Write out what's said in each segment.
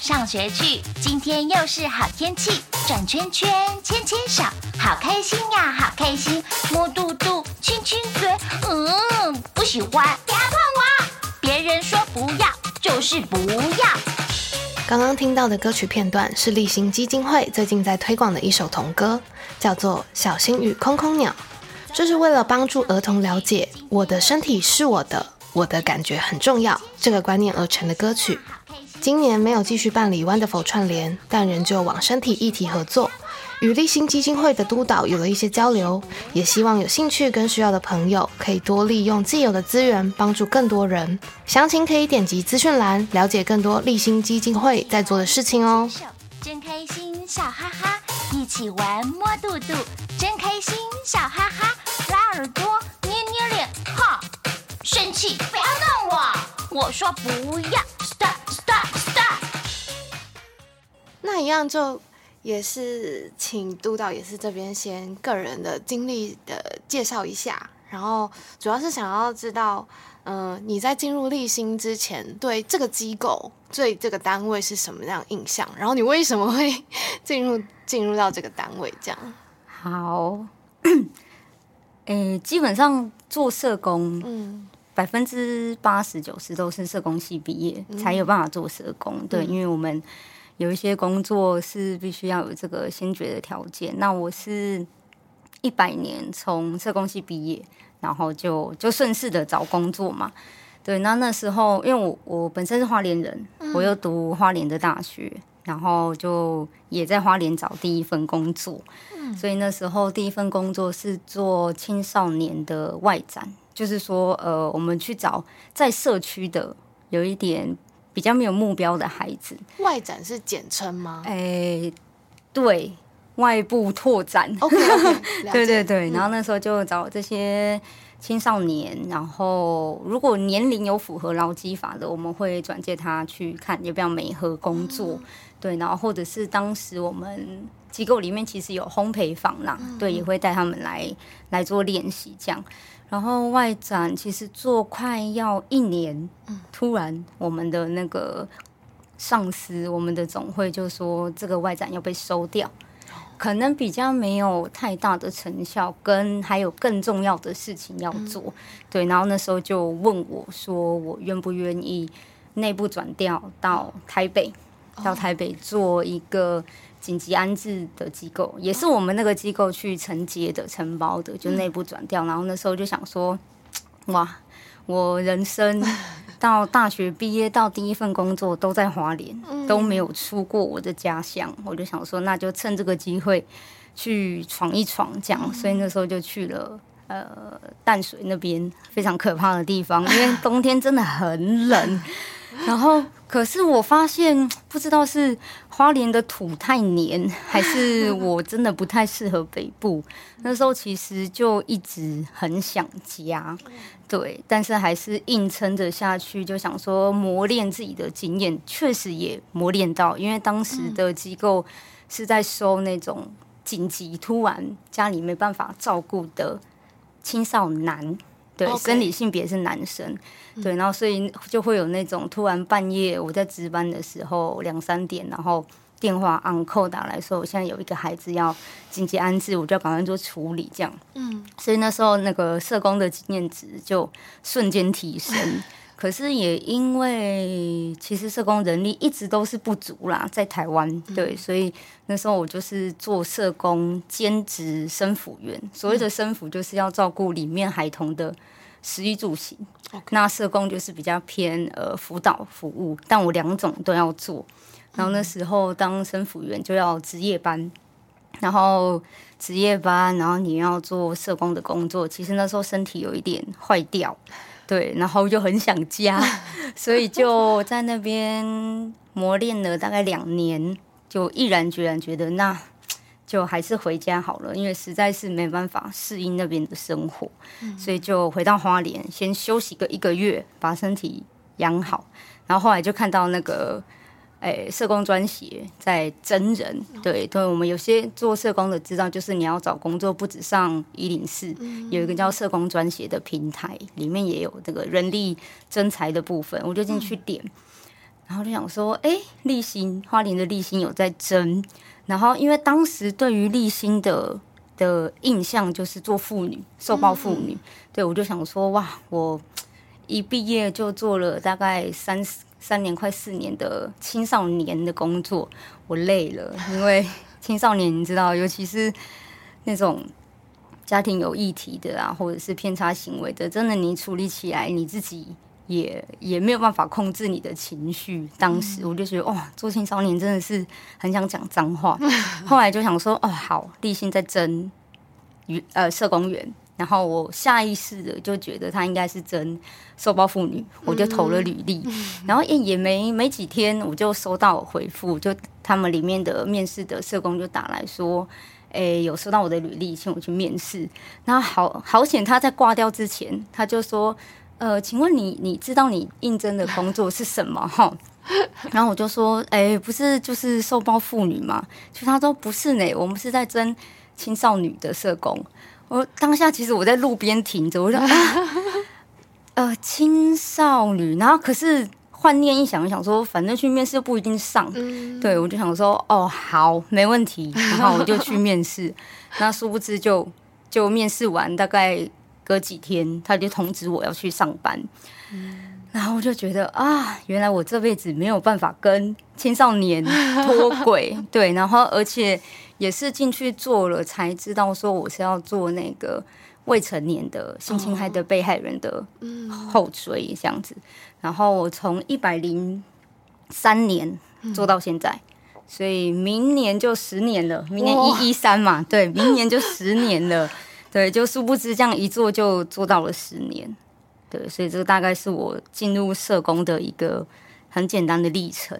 上学去，今天又是好天气，转圈圈，牵牵手，好开心呀，好开心，摸肚肚，亲亲嘴，嗯，不喜欢，不要碰我，别人说不要就是不要。刚刚听到的歌曲片段是励馨基金会最近在推广的一首童歌，叫做《小星与空空鸟》，这是为了帮助儿童了解我的身体是我的。我的感觉很重要，这个观念而成的歌曲。今年没有继续办理 Wonderful 串联，但仍旧往身体议题合作，与立新基金会的督导有了一些交流，也希望有兴趣跟需要的朋友可以多利用既有的资源，帮助更多人。详情可以点击资讯栏了解更多立新基金会在做的事情哦。真开心，笑哈哈，一起玩摸肚肚，真开心，笑哈哈，拉耳朵。捏捏脸，哈生气！不要弄我！我说不要！Stop! Stop! Stop! 那一样就也是请督导也是这边先个人的经历的介绍一下，然后主要是想要知道，嗯、呃，你在进入立新之前对这个机构、对这个单位是什么样印象？然后你为什么会进入进入到这个单位？这样好，诶，基本上做社工，嗯。百分之八十九十都是社工系毕业，嗯、才有办法做社工。对，嗯、因为我们有一些工作是必须要有这个先决的条件。那我是一百年从社工系毕业，然后就就顺势的找工作嘛。对，那那时候因为我我本身是花莲人，嗯、我又读花莲的大学，然后就也在花莲找第一份工作。嗯、所以那时候第一份工作是做青少年的外展。就是说，呃，我们去找在社区的有一点比较没有目标的孩子。外展是简称吗？哎，对，外部拓展。OK，, okay 对对对。嗯、然后那时候就找这些青少年，然后如果年龄有符合劳基法的，我们会转介他去看要不要美和工作。嗯、对，然后或者是当时我们机构里面其实有烘焙坊啦，嗯、对，也会带他们来来做练习这样。然后外展其实做快要一年，突然我们的那个上司，我们的总会就说这个外展要被收掉，可能比较没有太大的成效，跟还有更重要的事情要做。对，然后那时候就问我说，我愿不愿意内部转调到台北，到台北做一个。紧急安置的机构也是我们那个机构去承接的、承包的，就内部转调。然后那时候就想说，哇，我人生到大学毕业到第一份工作都在华联，都没有出过我的家乡。我就想说，那就趁这个机会去闯一闯，这样。所以那时候就去了呃淡水那边非常可怕的地方，因为冬天真的很冷。然后，可是我发现，不知道是花莲的土太黏，还是我真的不太适合北部。那时候其实就一直很想家，对，但是还是硬撑着下去，就想说磨练自己的经验，确实也磨练到，因为当时的机构是在收那种紧急、突然家里没办法照顾的青少男。对.生理性别是男生，对，然后所以就会有那种突然半夜我在值班的时候两三点，然后电话 on call 打来说，我现在有一个孩子要紧急安置，我就要赶快做处理，这样。嗯，所以那时候那个社工的经验值就瞬间提升。可是也因为其实社工人力一直都是不足啦，在台湾，对，所以那时候我就是做社工兼职生辅员。所谓的生辅就是要照顾里面孩童的食衣住行，那社工就是比较偏呃辅导服务，但我两种都要做。然后那时候当生辅员就要值夜班，然后值夜班，然后你要做社工的工作，其实那时候身体有一点坏掉。对，然后就很想家，所以就在那边磨练了大概两年，就毅然决然觉得那就还是回家好了，因为实在是没办法适应那边的生活，嗯、所以就回到花莲先休息个一个月，把身体养好，然后后来就看到那个。哎，社工专协在征人，对，对，我们有些做社工的知道，就是你要找工作，不止上一零四，有一个叫社工专协的平台，里面也有这个人力征才的部分，我就进去点，然后就想说，哎，立新花莲的立新有在征，然后因为当时对于立新的的印象就是做妇女，受暴妇女，嗯、对我就想说，哇，我一毕业就做了大概三三年快四年的青少年的工作，我累了，因为 青少年你知道，尤其是那种家庭有议题的啊，或者是偏差行为的，真的你处理起来你自己。也也没有办法控制你的情绪。当时我就觉得，哇，做青少年真的是很想讲脏话。后来就想说，哦，好，立心在争呃社工员，然后我下意识的就觉得他应该是真受暴妇女，我就投了履历。然后也也没没几天，我就收到回复，就他们里面的面试的社工就打来说，哎，有收到我的履历，请我去面试。然后好好险，他在挂掉之前，他就说。呃，请问你你知道你应征的工作是什么哈？然后我就说，哎、欸，不是就是受暴妇女嘛？就他说不是呢，我们是在征青少女的社工。我当下其实我在路边停着，我说，啊、呃，青少女。然后可是换念一想，我想说，反正去面试不一定上。嗯、对，我就想说，哦，好，没问题。然后我就去面试。那殊不知就就面试完，大概。隔几天，他就通知我要去上班，嗯、然后我就觉得啊，原来我这辈子没有办法跟青少年脱轨，对，然后而且也是进去做了才知道说我是要做那个未成年的性侵害的被害人的后追这样子，然后我从一百零三年做到现在，所以明年就十年了，明年一一三嘛，对，明年就十年了。对，就殊不知这样一做就做到了十年，对，所以这个大概是我进入社工的一个很简单的历程。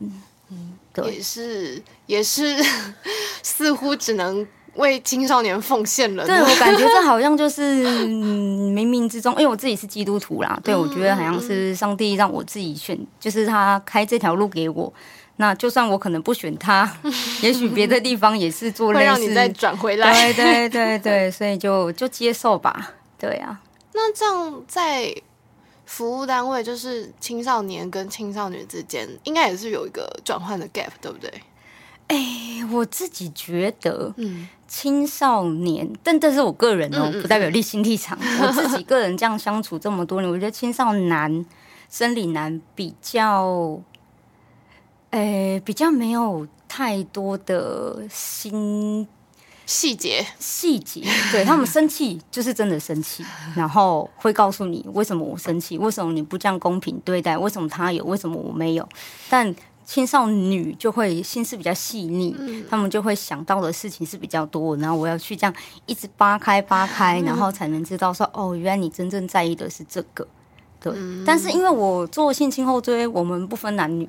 也是也是，似乎只能为青少年奉献了。对，我感觉这好像就是 冥冥之中，因为我自己是基督徒啦，对，我觉得好像是上帝让我自己选，就是他开这条路给我。那就算我可能不选他，也许别的地方也是做类似，会让你再转回来。对对对对，所以就就接受吧。对啊，那这样在服务单位，就是青少年跟青少年之间，应该也是有一个转换的 gap，对不对？哎、欸，我自己觉得，嗯，青少年，但这是我个人哦、喔，不代表立心立场。我自己个人这样相处这么多年，我觉得青少男、生理男比较。诶、欸，比较没有太多的心细节，细节，对他们生气 就是真的生气，然后会告诉你为什么我生气，为什么你不这样公平对待，为什么他有，为什么我没有。但青少女就会心思比较细腻，嗯、他们就会想到的事情是比较多，然后我要去这样一直扒开扒开，然后才能知道说，哦，原来你真正在意的是这个。对，嗯、但是因为我做性侵后追，我们不分男女。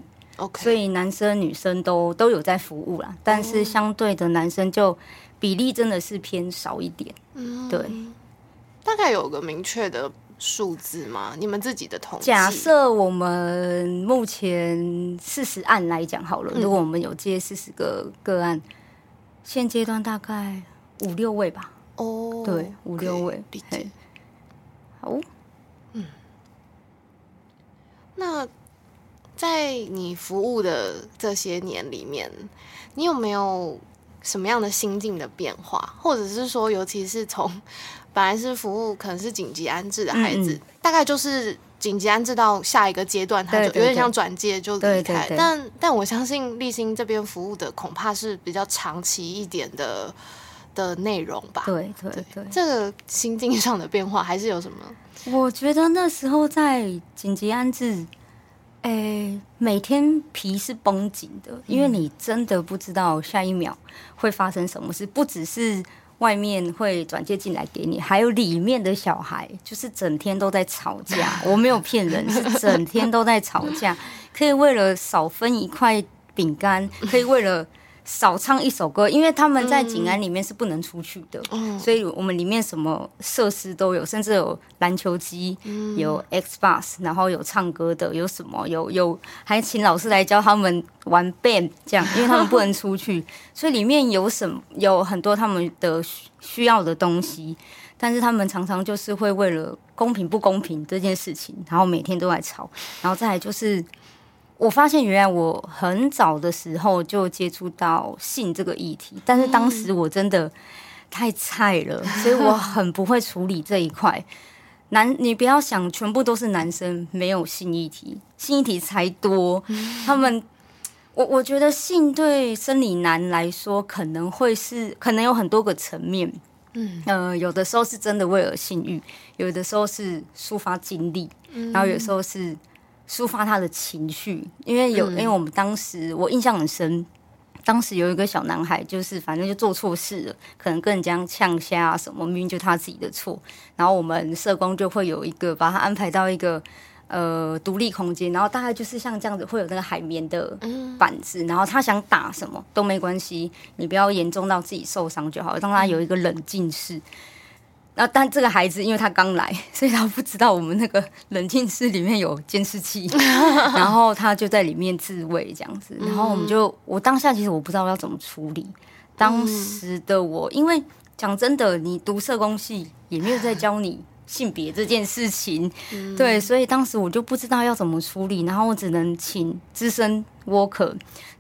所以男生女生都都有在服务啦，但是相对的男生就比例真的是偏少一点。嗯，对。大概有个明确的数字吗？你们自己的统计？假设我们目前四十案来讲好了，嗯、如果我们有接四十个个案，现阶段大概五六位吧。哦，对，五六位。好，嗯，那。在你服务的这些年里面，你有没有什么样的心境的变化？或者是说，尤其是从本来是服务可能是紧急安置的孩子，嗯、大概就是紧急安置到下一个阶段，他就有点像转介就离开。但但我相信立新这边服务的恐怕是比较长期一点的的内容吧？对对对，对，这个心境上的变化还是有什么？我觉得那时候在紧急安置。诶、欸，每天皮是绷紧的，因为你真的不知道下一秒会发生什么事。不只是外面会转接进来给你，还有里面的小孩，就是整天都在吵架。我没有骗人，是整天都在吵架，可以为了少分一块饼干，可以为了。少唱一首歌，因为他们在景安里面是不能出去的，嗯、所以我们里面什么设施都有，甚至有篮球机，嗯、有 Xbox，然后有唱歌的，有什么有有还请老师来教他们玩 band，这样，因为他们不能出去，所以里面有什么有很多他们的需要的东西，但是他们常常就是会为了公平不公平这件事情，然后每天都在吵，然后再来就是。我发现原来我很早的时候就接触到性这个议题，但是当时我真的太菜了，嗯、所以我 很不会处理这一块。男，你不要想全部都是男生没有性议题，性议题才多。嗯、他们，我我觉得性对生理男来说可能会是，可能有很多个层面。嗯，呃，有的时候是真的为了性欲，有的时候是抒发精力，嗯、然后有时候是。抒发他的情绪，因为有，嗯、因为我们当时我印象很深，当时有一个小男孩，就是反正就做错事了，可能跟人家呛虾啊什么，明明就他自己的错，然后我们社工就会有一个把他安排到一个呃独立空间，然后大概就是像这样子，会有那个海绵的板子，嗯、然后他想打什么都没关系，你不要严重到自己受伤就好，让他有一个冷静室。然后，但这个孩子因为他刚来，所以他不知道我们那个冷静室里面有监视器，然后他就在里面自慰这样子。然后我们就，我当下其实我不知道要怎么处理。当时的我，因为讲真的，你读社工系也没有在教你性别这件事情，对，所以当时我就不知道要怎么处理。然后我只能请资深 worker、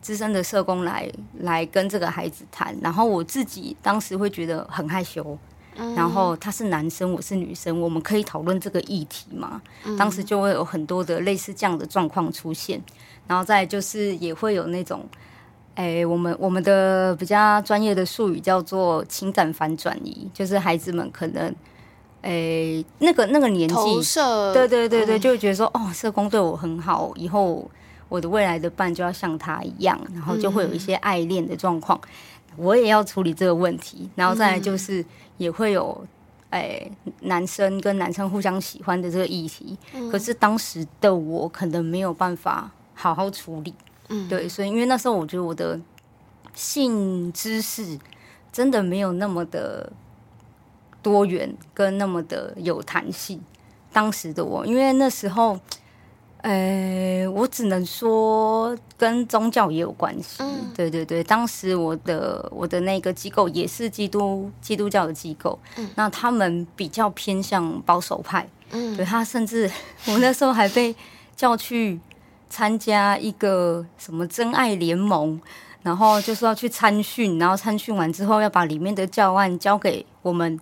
资深的社工来来跟这个孩子谈。然后我自己当时会觉得很害羞。然后他是男生，我是女生，我们可以讨论这个议题吗？当时就会有很多的类似这样的状况出现，然后再就是也会有那种，哎，我们我们的比较专业的术语叫做情感反转移，就是孩子们可能，哎，那个那个年纪，对对对，就会觉得说，哦，社工对我很好，以后我的未来的伴就要像他一样，然后就会有一些爱恋的状况。我也要处理这个问题，然后再来就是也会有，哎、欸，男生跟男生互相喜欢的这个议题，嗯、可是当时的我可能没有办法好好处理，嗯，对，所以因为那时候我觉得我的性知识真的没有那么的多元跟那么的有弹性，当时的我，因为那时候。呃、欸，我只能说跟宗教也有关系。嗯、对对对，当时我的我的那个机构也是基督基督教的机构，嗯、那他们比较偏向保守派。嗯，对，他甚至我那时候还被叫去参加一个什么真爱联盟，然后就是要去参训，然后参训完之后要把里面的教案交给我们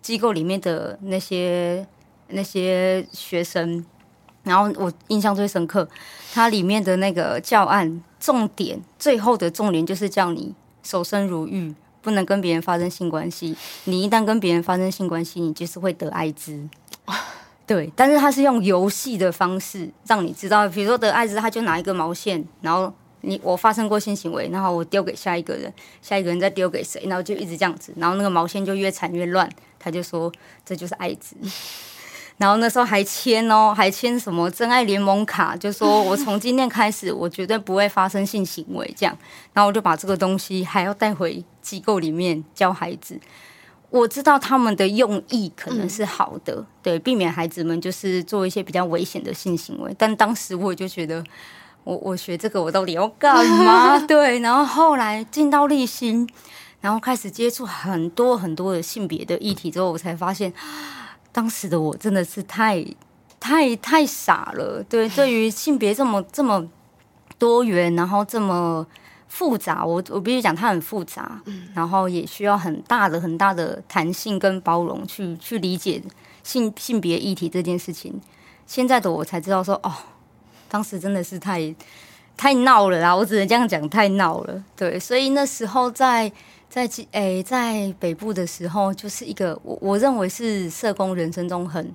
机构里面的那些那些学生。然后我印象最深刻，它里面的那个教案重点，最后的重点就是叫你守身如玉，不能跟别人发生性关系。你一旦跟别人发生性关系，你就是会得艾滋。对，但是他是用游戏的方式让你知道，比如说得艾滋，他就拿一个毛线，然后你我发生过性行为，然后我丢给下一个人，下一个人再丢给谁，然后就一直这样子，然后那个毛线就越缠越乱，他就说这就是艾滋。然后那时候还签哦，还签什么真爱联盟卡，就说我从今天开始，我绝对不会发生性行为这样。然后我就把这个东西还要带回机构里面教孩子。我知道他们的用意可能是好的，嗯、对，避免孩子们就是做一些比较危险的性行为。但当时我就觉得，我我学这个我到底要干嘛？对。然后后来进到立新，然后开始接触很多很多的性别的议题之后，我才发现。当时的我真的是太、太、太傻了。对，对于性别这么、这么多元，然后这么复杂，我我必须讲它很复杂，然后也需要很大的、很大的弹性跟包容去去理解性性别议题这件事情。现在的我才知道说，哦，当时真的是太太闹了啦！我只能这样讲，太闹了。对，所以那时候在。在诶、欸，在北部的时候，就是一个我我认为是社工人生中很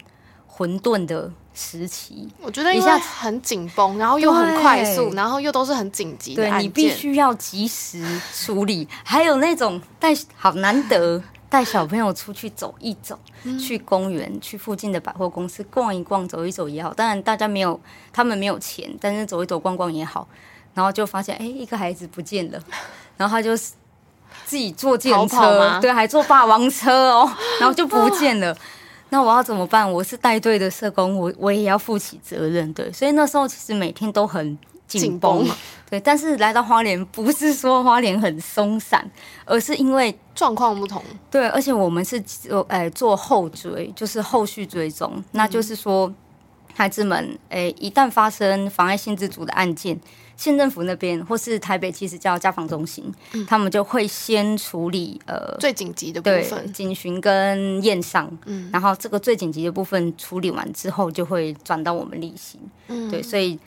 混沌的时期。我觉得一下很紧绷，然后又很快速，然后又都是很紧急的，对，你必须要及时处理。还有那种带好难得带小朋友出去走一走，嗯、去公园，去附近的百货公司逛一逛，走一走也好。当然大家没有，他们没有钱，但是走一走逛逛也好。然后就发现，哎、欸，一个孩子不见了，然后他就。自己坐电车，对，还坐霸王车哦，然后就不见了。那我要怎么办？我是带队的社工，我我也要负起责任，对。所以那时候其实每天都很紧绷，对。但是来到花莲，不是说花莲很松散，而是因为状况不同。对，而且我们是做哎做后追，就是后续追踪，那就是说孩子们，诶，一旦发生妨碍性自主的案件，县政府那边或是台北，其实叫家访中心，嗯、他们就会先处理呃最紧急的部分，警询跟验伤，嗯，然后这个最紧急的部分处理完之后，就会转到我们例行，嗯，对，所以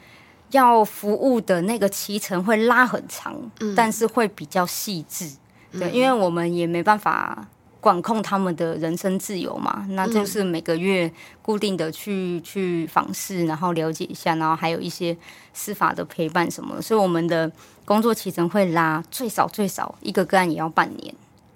要服务的那个期程会拉很长，嗯，但是会比较细致，对，嗯、因为我们也没办法。管控他们的人身自由嘛，那就是每个月固定的去去访视，然后了解一下，然后还有一些司法的陪伴什么，所以我们的工作期程会拉最少最少一个个案也要半年。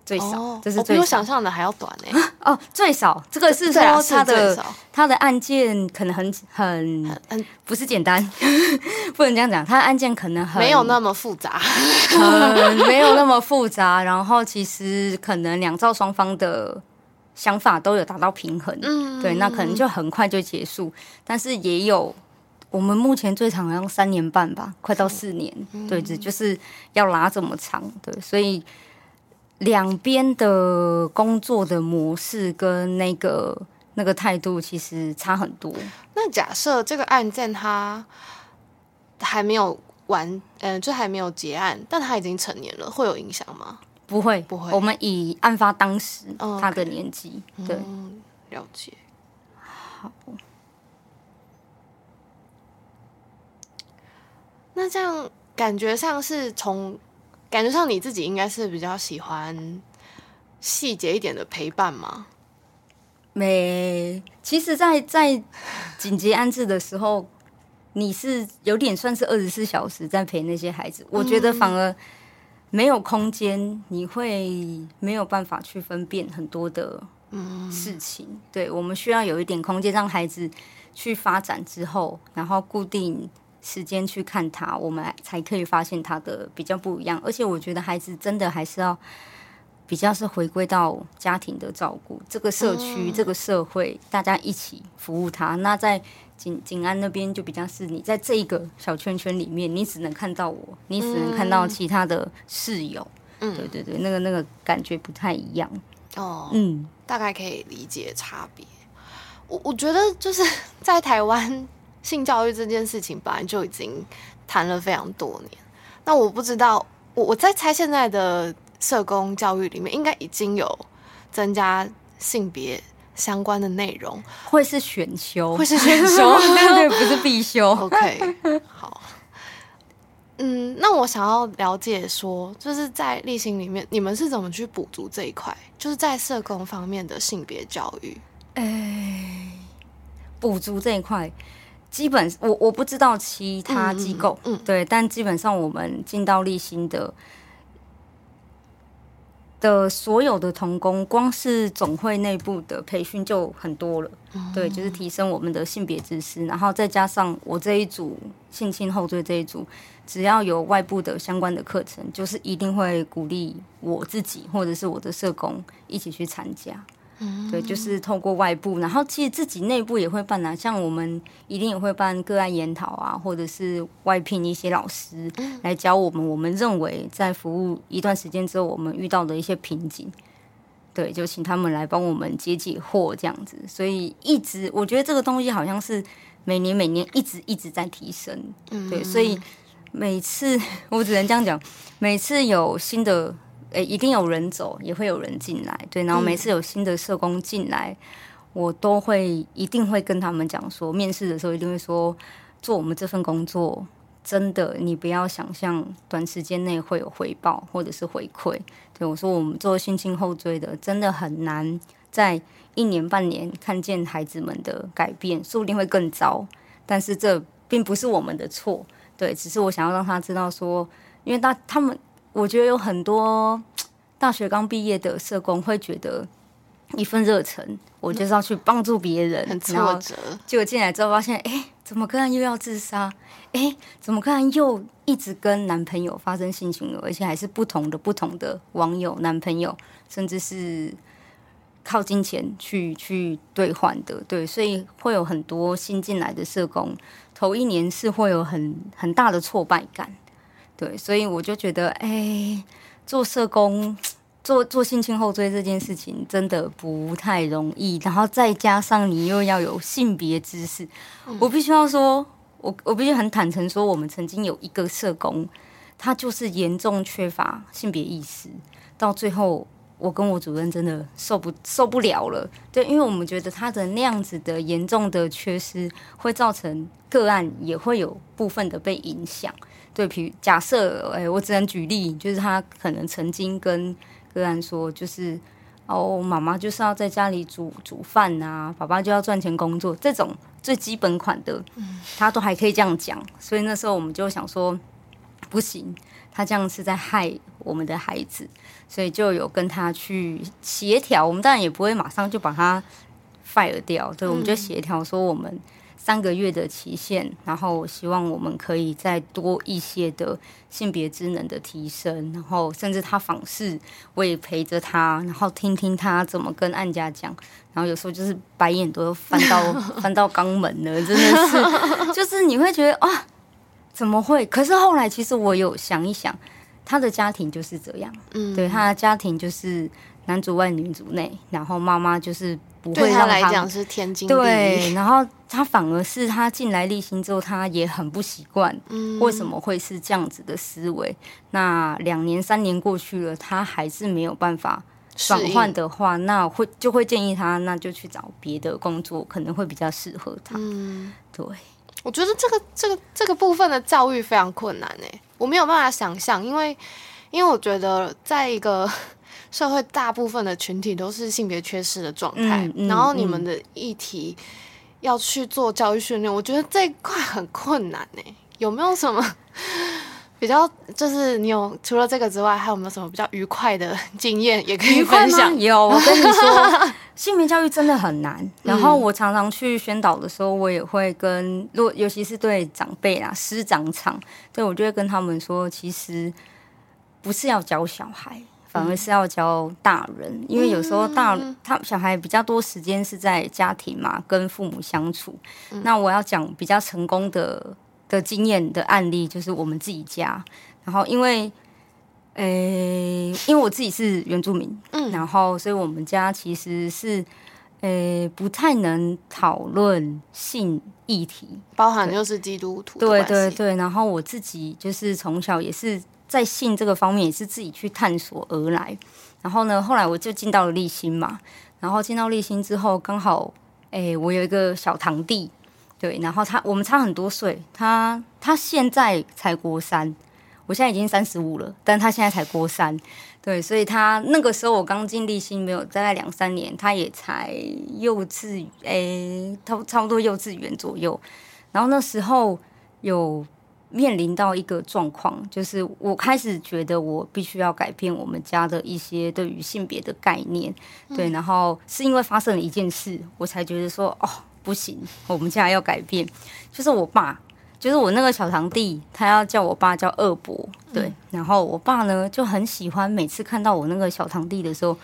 最少，哦、这是最我想象的还要短呢。哦，最少这个是说他的他的案件可能很很很不是简单，不能这样讲，他的案件可能很没有那么复杂，嗯，没有那么复杂。然后其实可能两造双方的想法都有达到平衡，嗯，对，那可能就很快就结束。但是也有我们目前最长好像三年半吧，快到四年，嗯、对，这就是要拉这么长，对，所以。两边的工作的模式跟那个那个态度其实差很多。那假设这个案件他还没有完，嗯、呃，就还没有结案，但他已经成年了，会有影响吗？不会，不会。我们以案发当时他的年纪.对、嗯，了解。好，那这样感觉上是从。感觉上你自己应该是比较喜欢细节一点的陪伴吗？没，其实在，在在紧急安置的时候，你是有点算是二十四小时在陪那些孩子。我觉得反而没有空间，你会没有办法去分辨很多的事情。嗯、对，我们需要有一点空间，让孩子去发展之后，然后固定。时间去看他，我们才可以发现他的比较不一样。而且我觉得孩子真的还是要比较是回归到家庭的照顾，这个社区、这个社会，大家一起服务他。那在景景安那边就比较是你在这一个小圈圈里面，你只能看到我，你只能看到其他的室友。嗯，对对对，那个那个感觉不太一样。哦，嗯，大概可以理解差别。我我觉得就是 在台湾。性教育这件事情本来就已经谈了非常多年，那我不知道，我我在猜现在的社工教育里面应该已经有增加性别相关的内容，会是选修，会是选修，对 对，不是必修。OK，好，嗯，那我想要了解说，就是在例行里面，你们是怎么去补足这一块？就是在社工方面的性别教育，哎，补足这一块。基本我我不知道其他机构，嗯，嗯对，但基本上我们进到立新的的所有的童工，光是总会内部的培训就很多了，嗯，对，就是提升我们的性别知识，然后再加上我这一组性侵后缀这一组，只要有外部的相关的课程，就是一定会鼓励我自己或者是我的社工一起去参加。对，就是透过外部，然后其实自己内部也会办啊，像我们一定也会办个案研讨啊，或者是外聘一些老师来教我们。我们认为在服务一段时间之后，我们遇到的一些瓶颈，对，就请他们来帮我们解解惑这样子。所以一直我觉得这个东西好像是每年每年一直一直在提升，对，所以每次我只能这样讲，每次有新的。诶，一定有人走，也会有人进来，对。然后每次有新的社工进来，嗯、我都会一定会跟他们讲说，面试的时候一定会说，做我们这份工作，真的，你不要想象短时间内会有回报或者是回馈。对我说，我们做性侵后追的，真的很难在一年半年看见孩子们的改变，说不定会更糟。但是这并不是我们的错，对，只是我想要让他知道说，因为他他们。我觉得有很多大学刚毕业的社工会觉得一份热忱，我就是要去帮助别人，很挫折。结果进来之后发现，哎，怎么个案又要自杀？哎，怎么个案又一直跟男朋友发生性行为，而且还是不同的不同的网友、男朋友，甚至是靠金钱去去兑换的。对，所以会有很多新进来的社工，头一年是会有很很大的挫败感。对，所以我就觉得，哎，做社工做做性侵后追这件事情真的不太容易，然后再加上你又要有性别知识，嗯、我必须要说，我我必须很坦诚说，我们曾经有一个社工，他就是严重缺乏性别意识，到最后我跟我主任真的受不受不了了，对，因为我们觉得他的那样子的严重的缺失，会造成个案也会有部分的被影响，对，比如假设，哎，我只能举例，就是他可能曾经跟个案说，就是哦，妈妈就是要在家里煮煮饭啊，爸爸就要赚钱工作，这种最基本款的，他都还可以这样讲。所以那时候我们就想说，不行，他这样是在害我们的孩子，所以就有跟他去协调。我们当然也不会马上就把他 fire 掉，对，我们就协调说我们。三个月的期限，然后希望我们可以再多一些的性别智能的提升，然后甚至他访视，我也陪着他，然后听听他怎么跟案家讲，然后有时候就是白眼都翻到 翻到肛门了，真的是，就是你会觉得啊，怎么会？可是后来其实我有想一想，他的家庭就是这样，嗯，对，他的家庭就是男主外女主内，然后妈妈就是。不会让他，对他来讲是天经地义。对，然后他反而是他进来立新之后，他也很不习惯，为什么会是这样子的思维？嗯、那两年三年过去了，他还是没有办法转换的话，那会就会建议他，那就去找别的工作，可能会比较适合他。嗯，对，我觉得这个这个这个部分的教育非常困难诶，我没有办法想象，因为因为我觉得在一个。社会大部分的群体都是性别缺失的状态，然后你们的议题要去做教育训练，嗯、我觉得这一块很困难呢。有没有什么比较？就是你有除了这个之外，还有没有什么比较愉快的经验也可以分享？有，我跟你说，性别教育真的很难。然后我常常去宣导的时候，我也会跟，若尤其是对长辈啊、师长场，对我就会跟他们说，其实不是要教小孩。反而是要教大人，因为有时候大他小孩比较多时间是在家庭嘛，跟父母相处。那我要讲比较成功的的经验的案例，就是我们自己家。然后因为，呃，因为我自己是原住民，嗯，然后所以我们家其实是，呃，不太能讨论性议题，包含就是基督徒。对对对，然后我自己就是从小也是。在性这个方面也是自己去探索而来，然后呢，后来我就进到了立新嘛，然后进到立新之后，刚好，诶，我有一个小堂弟，对，然后他我们差很多岁，他他现在才国三，我现在已经三十五了，但他现在才国三，对，所以他那个时候我刚进立新没有大概两三年，他也才幼稚，诶，差差不多幼稚园左右，然后那时候有。面临到一个状况，就是我开始觉得我必须要改变我们家的一些对于性别的概念，嗯、对，然后是因为发生了一件事，我才觉得说，哦，不行，我们家要改变。就是我爸，就是我那个小堂弟，他要叫我爸叫二伯，对，嗯、然后我爸呢就很喜欢每次看到我那个小堂弟的时候，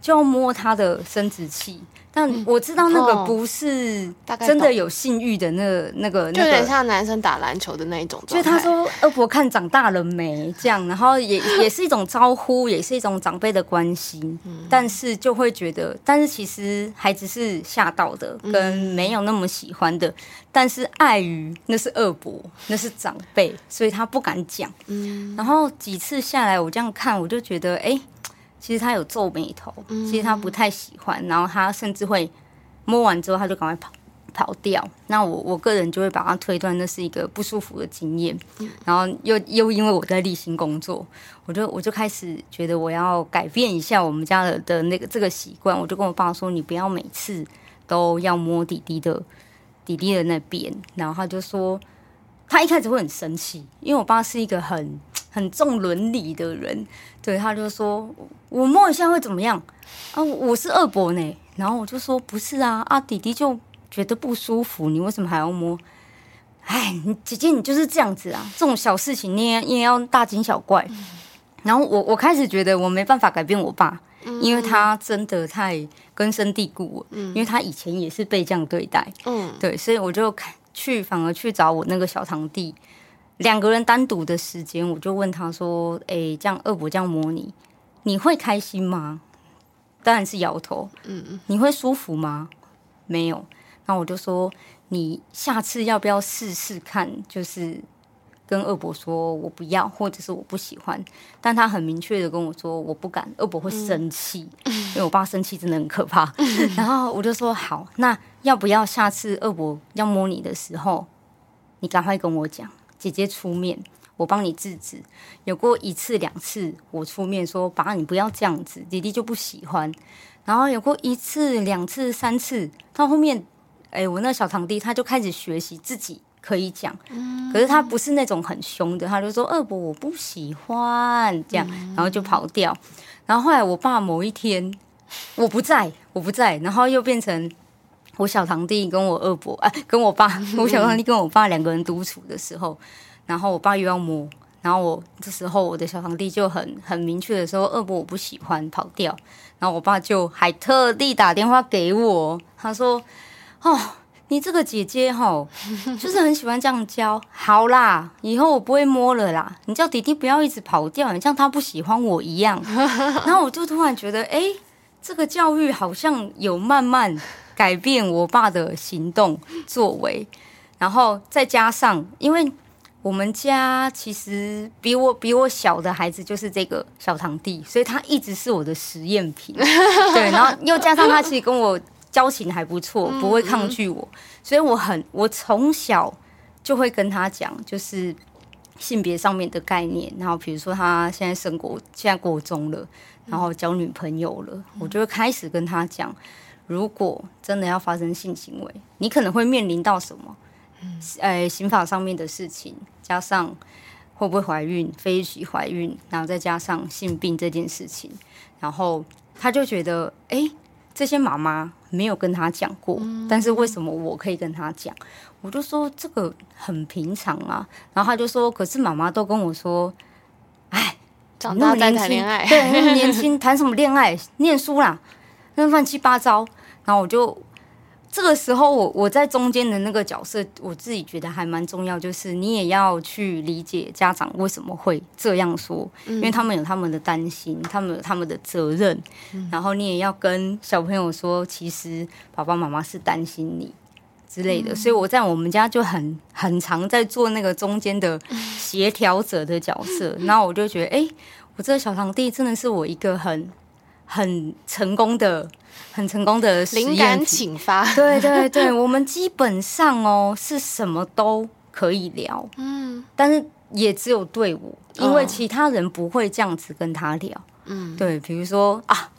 就要摸他的生殖器。但我知道那个不是真的有性欲的那个那个，就有点像男生打篮球的那一种。所以他说二伯看长大了没这样，然后也也是一种招呼，也是一种长辈的关心。但是就会觉得，但是其实孩子是吓到的，跟没有那么喜欢的。但是碍于那是二伯，那是长辈，所以他不敢讲。嗯然后几次下来，我这样看，我就觉得，哎。其实他有皱眉头，其实他不太喜欢，然后他甚至会摸完之后他就赶快跑跑掉。那我我个人就会把他推断那是一个不舒服的经验，然后又又因为我在立新工作，我就我就开始觉得我要改变一下我们家的的那个这个习惯，我就跟我爸说：“你不要每次都要摸弟弟的弟弟的那边。”然后他就说，他一开始会很生气，因为我爸是一个很。很重伦理的人，对，他就说：“我摸一下会怎么样？”啊，我是二伯呢。然后我就说：“不是啊，啊，弟弟就觉得不舒服，你为什么还要摸？”哎，你姐姐你就是这样子啊，这种小事情你也要大惊小怪。嗯、然后我我开始觉得我没办法改变我爸，嗯、因为他真的太根深蒂固了，嗯、因为他以前也是被这样对待，嗯，对，所以我就去反而去找我那个小堂弟。两个人单独的时间，我就问他说：“哎、欸，这样二伯这样摸你，你会开心吗？当然是摇头。嗯嗯，你会舒服吗？没有。那我就说，你下次要不要试试看？就是。跟二伯说我不要，或者是我不喜欢，但他很明确的跟我说我不敢，二伯会生气，嗯、因为我爸生气真的很可怕。嗯、然后我就说好，那要不要下次二伯要摸你的时候，你赶快跟我讲，姐姐出面，我帮你制止。有过一次两次，我出面说爸，你不要这样子，弟弟就不喜欢。然后有过一次两次三次，到后面，哎，我那小堂弟他就开始学习自己。可以讲，可是他不是那种很凶的，他就说二伯我不喜欢这样，然后就跑掉。然后后来我爸某一天我不在，我不在，然后又变成我小堂弟跟我二伯，哎，跟我爸，我小堂弟跟我爸两个人独处的时候，然后我爸又要摸，然后我这时候我的小堂弟就很很明确的说二伯我不喜欢跑掉，然后我爸就还特地打电话给我，他说哦。你这个姐姐吼，就是很喜欢这样教。好啦，以后我不会摸了啦。你叫弟弟不要一直跑掉，你像他不喜欢我一样。然后我就突然觉得，哎，这个教育好像有慢慢改变我爸的行动作为。然后再加上，因为我们家其实比我比我小的孩子就是这个小堂弟，所以他一直是我的实验品。对，然后又加上他其实跟我。交情还不错，不会抗拒我，嗯、所以我很我从小就会跟他讲，就是性别上面的概念。然后比如说他现在升国，现在国中了，然后交女朋友了，嗯、我就会开始跟他讲，如果真的要发生性行为，你可能会面临到什么？嗯，呃，刑法上面的事情，加上会不会怀孕，非预期怀孕，然后再加上性病这件事情，然后他就觉得，哎。这些妈妈没有跟他讲过，嗯、但是为什么我可以跟他讲？我就说这个很平常啊。然后他就说：“可是妈妈都跟我说，哎，长大再谈恋爱，对，那么年轻谈什么恋爱？念书啦，那乱七八糟。”然后我就。这个时候我，我我在中间的那个角色，我自己觉得还蛮重要，就是你也要去理解家长为什么会这样说，嗯、因为他们有他们的担心，他们有他们的责任，嗯、然后你也要跟小朋友说，其实爸爸妈妈是担心你之类的。嗯、所以我在我们家就很很常在做那个中间的 协调者的角色，嗯、然后我就觉得，哎，我这个小堂弟真的是我一个很很成功的。很成功的灵感启发，对对对，我们基本上哦是什么都可以聊，嗯，但是也只有对我，因为其他人不会这样子跟他聊，嗯，对，比如说啊，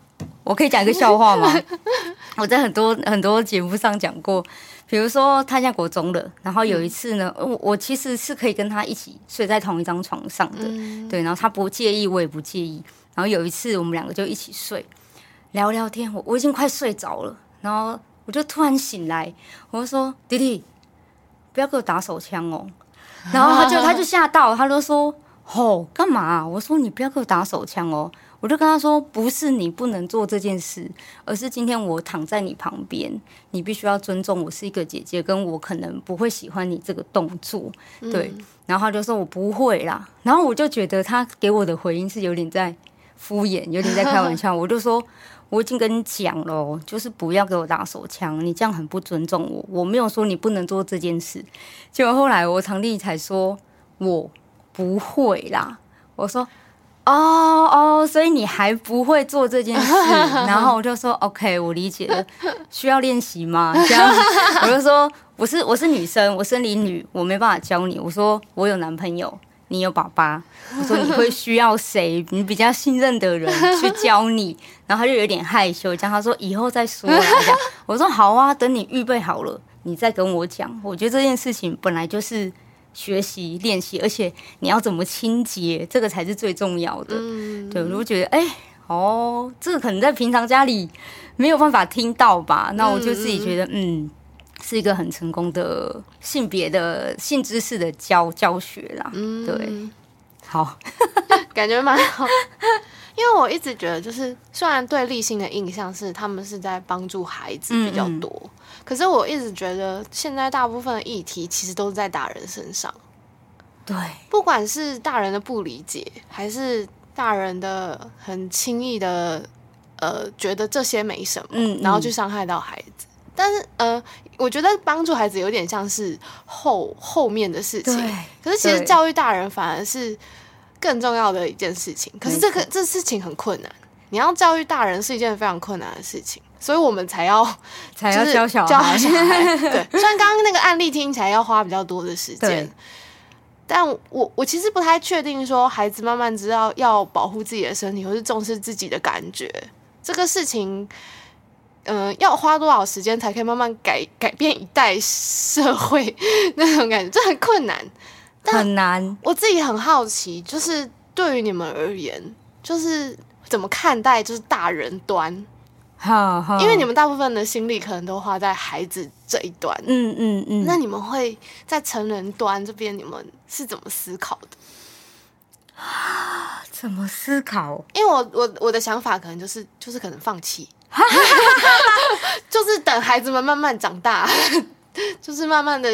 我可以讲一个笑话吗？我在很多很多节目上讲过，比如说他现在国中了，然后有一次呢，我我其实是可以跟他一起睡在同一张床上的，对，然后他不介意，我也不介意，然后有一次我们两个就一起睡。聊聊天，我我已经快睡着了，然后我就突然醒来，我就说：“弟弟，不要给我打手枪哦。”然后他就他就吓到，他就说：“吼，干嘛啊？”我说：“你不要给我打手枪哦。”我就跟他说：“不是你不能做这件事，而是今天我躺在你旁边，你必须要尊重我是一个姐姐，跟我可能不会喜欢你这个动作。”对，然后他就说：“我不会啦。”然后我就觉得他给我的回应是有点在敷衍，有点在开玩笑。我就说。我已经跟你讲了，就是不要给我打手枪，你这样很不尊重我。我没有说你不能做这件事，结果后来我堂弟才说我不会啦。我说哦哦，所以你还不会做这件事？然后我就说 OK，我理解了，需要练习吗？这样我就说我是我是女生，我生理女，我没办法教你。我说我有男朋友。你有爸爸，我说你会需要谁？你比较信任的人去教你，然后他就有点害羞，这样他说以后再说。我说好啊，等你预备好了，你再跟我讲。我觉得这件事情本来就是学习练习，而且你要怎么清洁，这个才是最重要的。对，我就觉得哎，哦，这个可能在平常家里没有办法听到吧？那我就自己觉得嗯。是一个很成功的性别的性知识的教教学啦，嗯，对，好，感觉蛮好。因为我一直觉得，就是虽然对立性的印象是他们是在帮助孩子比较多，嗯嗯，可是我一直觉得现在大部分的议题其实都是在大人身上。对，不管是大人的不理解，还是。大人的很轻易的呃觉得这些没什么，嗯，然后去伤害到孩子。但是呃，我觉得帮助孩子有点像是后后面的事情，可是其实教育大人反而是更重要的一件事情。可是这个这事情很困难，你要教育大人是一件非常困难的事情。所以我们才要 才要教小孩，教小孩。对，虽然刚刚那个案例听起来要花比较多的时间，但我我其实不太确定说孩子慢慢知道要保护自己的身体，或是重视自己的感觉，这个事情，嗯、呃，要花多少时间才可以慢慢改改变一代社会那种感觉，这很困难，很难。我自己很好奇，就是对于你们而言，就是怎么看待就是大人端。好，好，因为你们大部分的心力可能都花在孩子这一端，嗯嗯嗯，那你们会在成人端这边，你们是怎么思考的？怎么思考？因为我我我的想法可能就是就是可能放弃，就是等孩子们慢慢长大。就是慢慢的，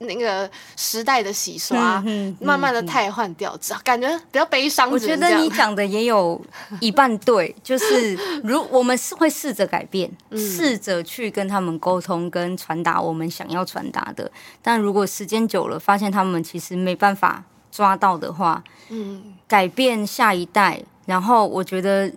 那个时代的洗刷，嗯慢慢的汰换掉，感觉比较悲伤。我觉得你讲的也有一半对，就是如我们是会试着改变，试着、嗯、去跟他们沟通，跟传达我们想要传达的。但如果时间久了，发现他们其实没办法抓到的话，嗯，改变下一代。然后我觉得，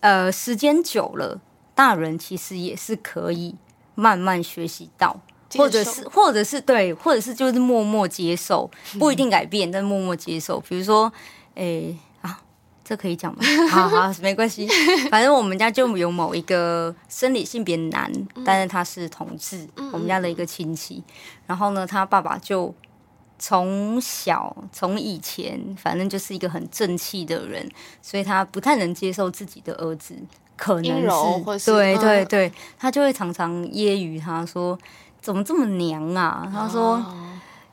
呃，时间久了，大人其实也是可以。慢慢学习到，或者是，或者是对，或者是就是默默接受，不一定改变，但默默接受。比如说，诶、欸，啊，这可以讲吗？好好，没关系，反正我们家就有某一个生理性别男，但是他是同志，我们家的一个亲戚。然后呢，他爸爸就从小从以前，反正就是一个很正气的人，所以他不太能接受自己的儿子。可能是，对对对，他就会常常揶揄他说：“怎么这么娘啊？”他说：“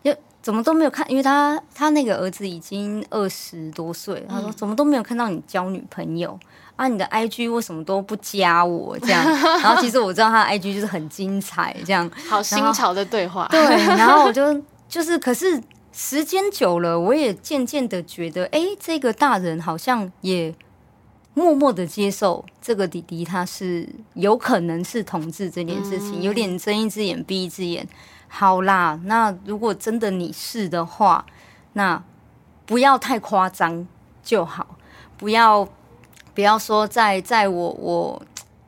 又怎么都没有看，因为他他那个儿子已经二十多岁，他说怎么都没有看到你交女朋友啊？你的 IG 为什么都不加我？这样，然后其实我知道他的 IG 就是很精彩，这样好新潮的对话。对，然后我就就是，可是时间久了，我也渐渐的觉得，哎，这个大人好像也。”默默的接受这个弟弟，他是有可能是同志这件事情，有点睁一只眼闭一只眼。好啦，那如果真的你是的话，那不要太夸张就好，不要不要说在在我我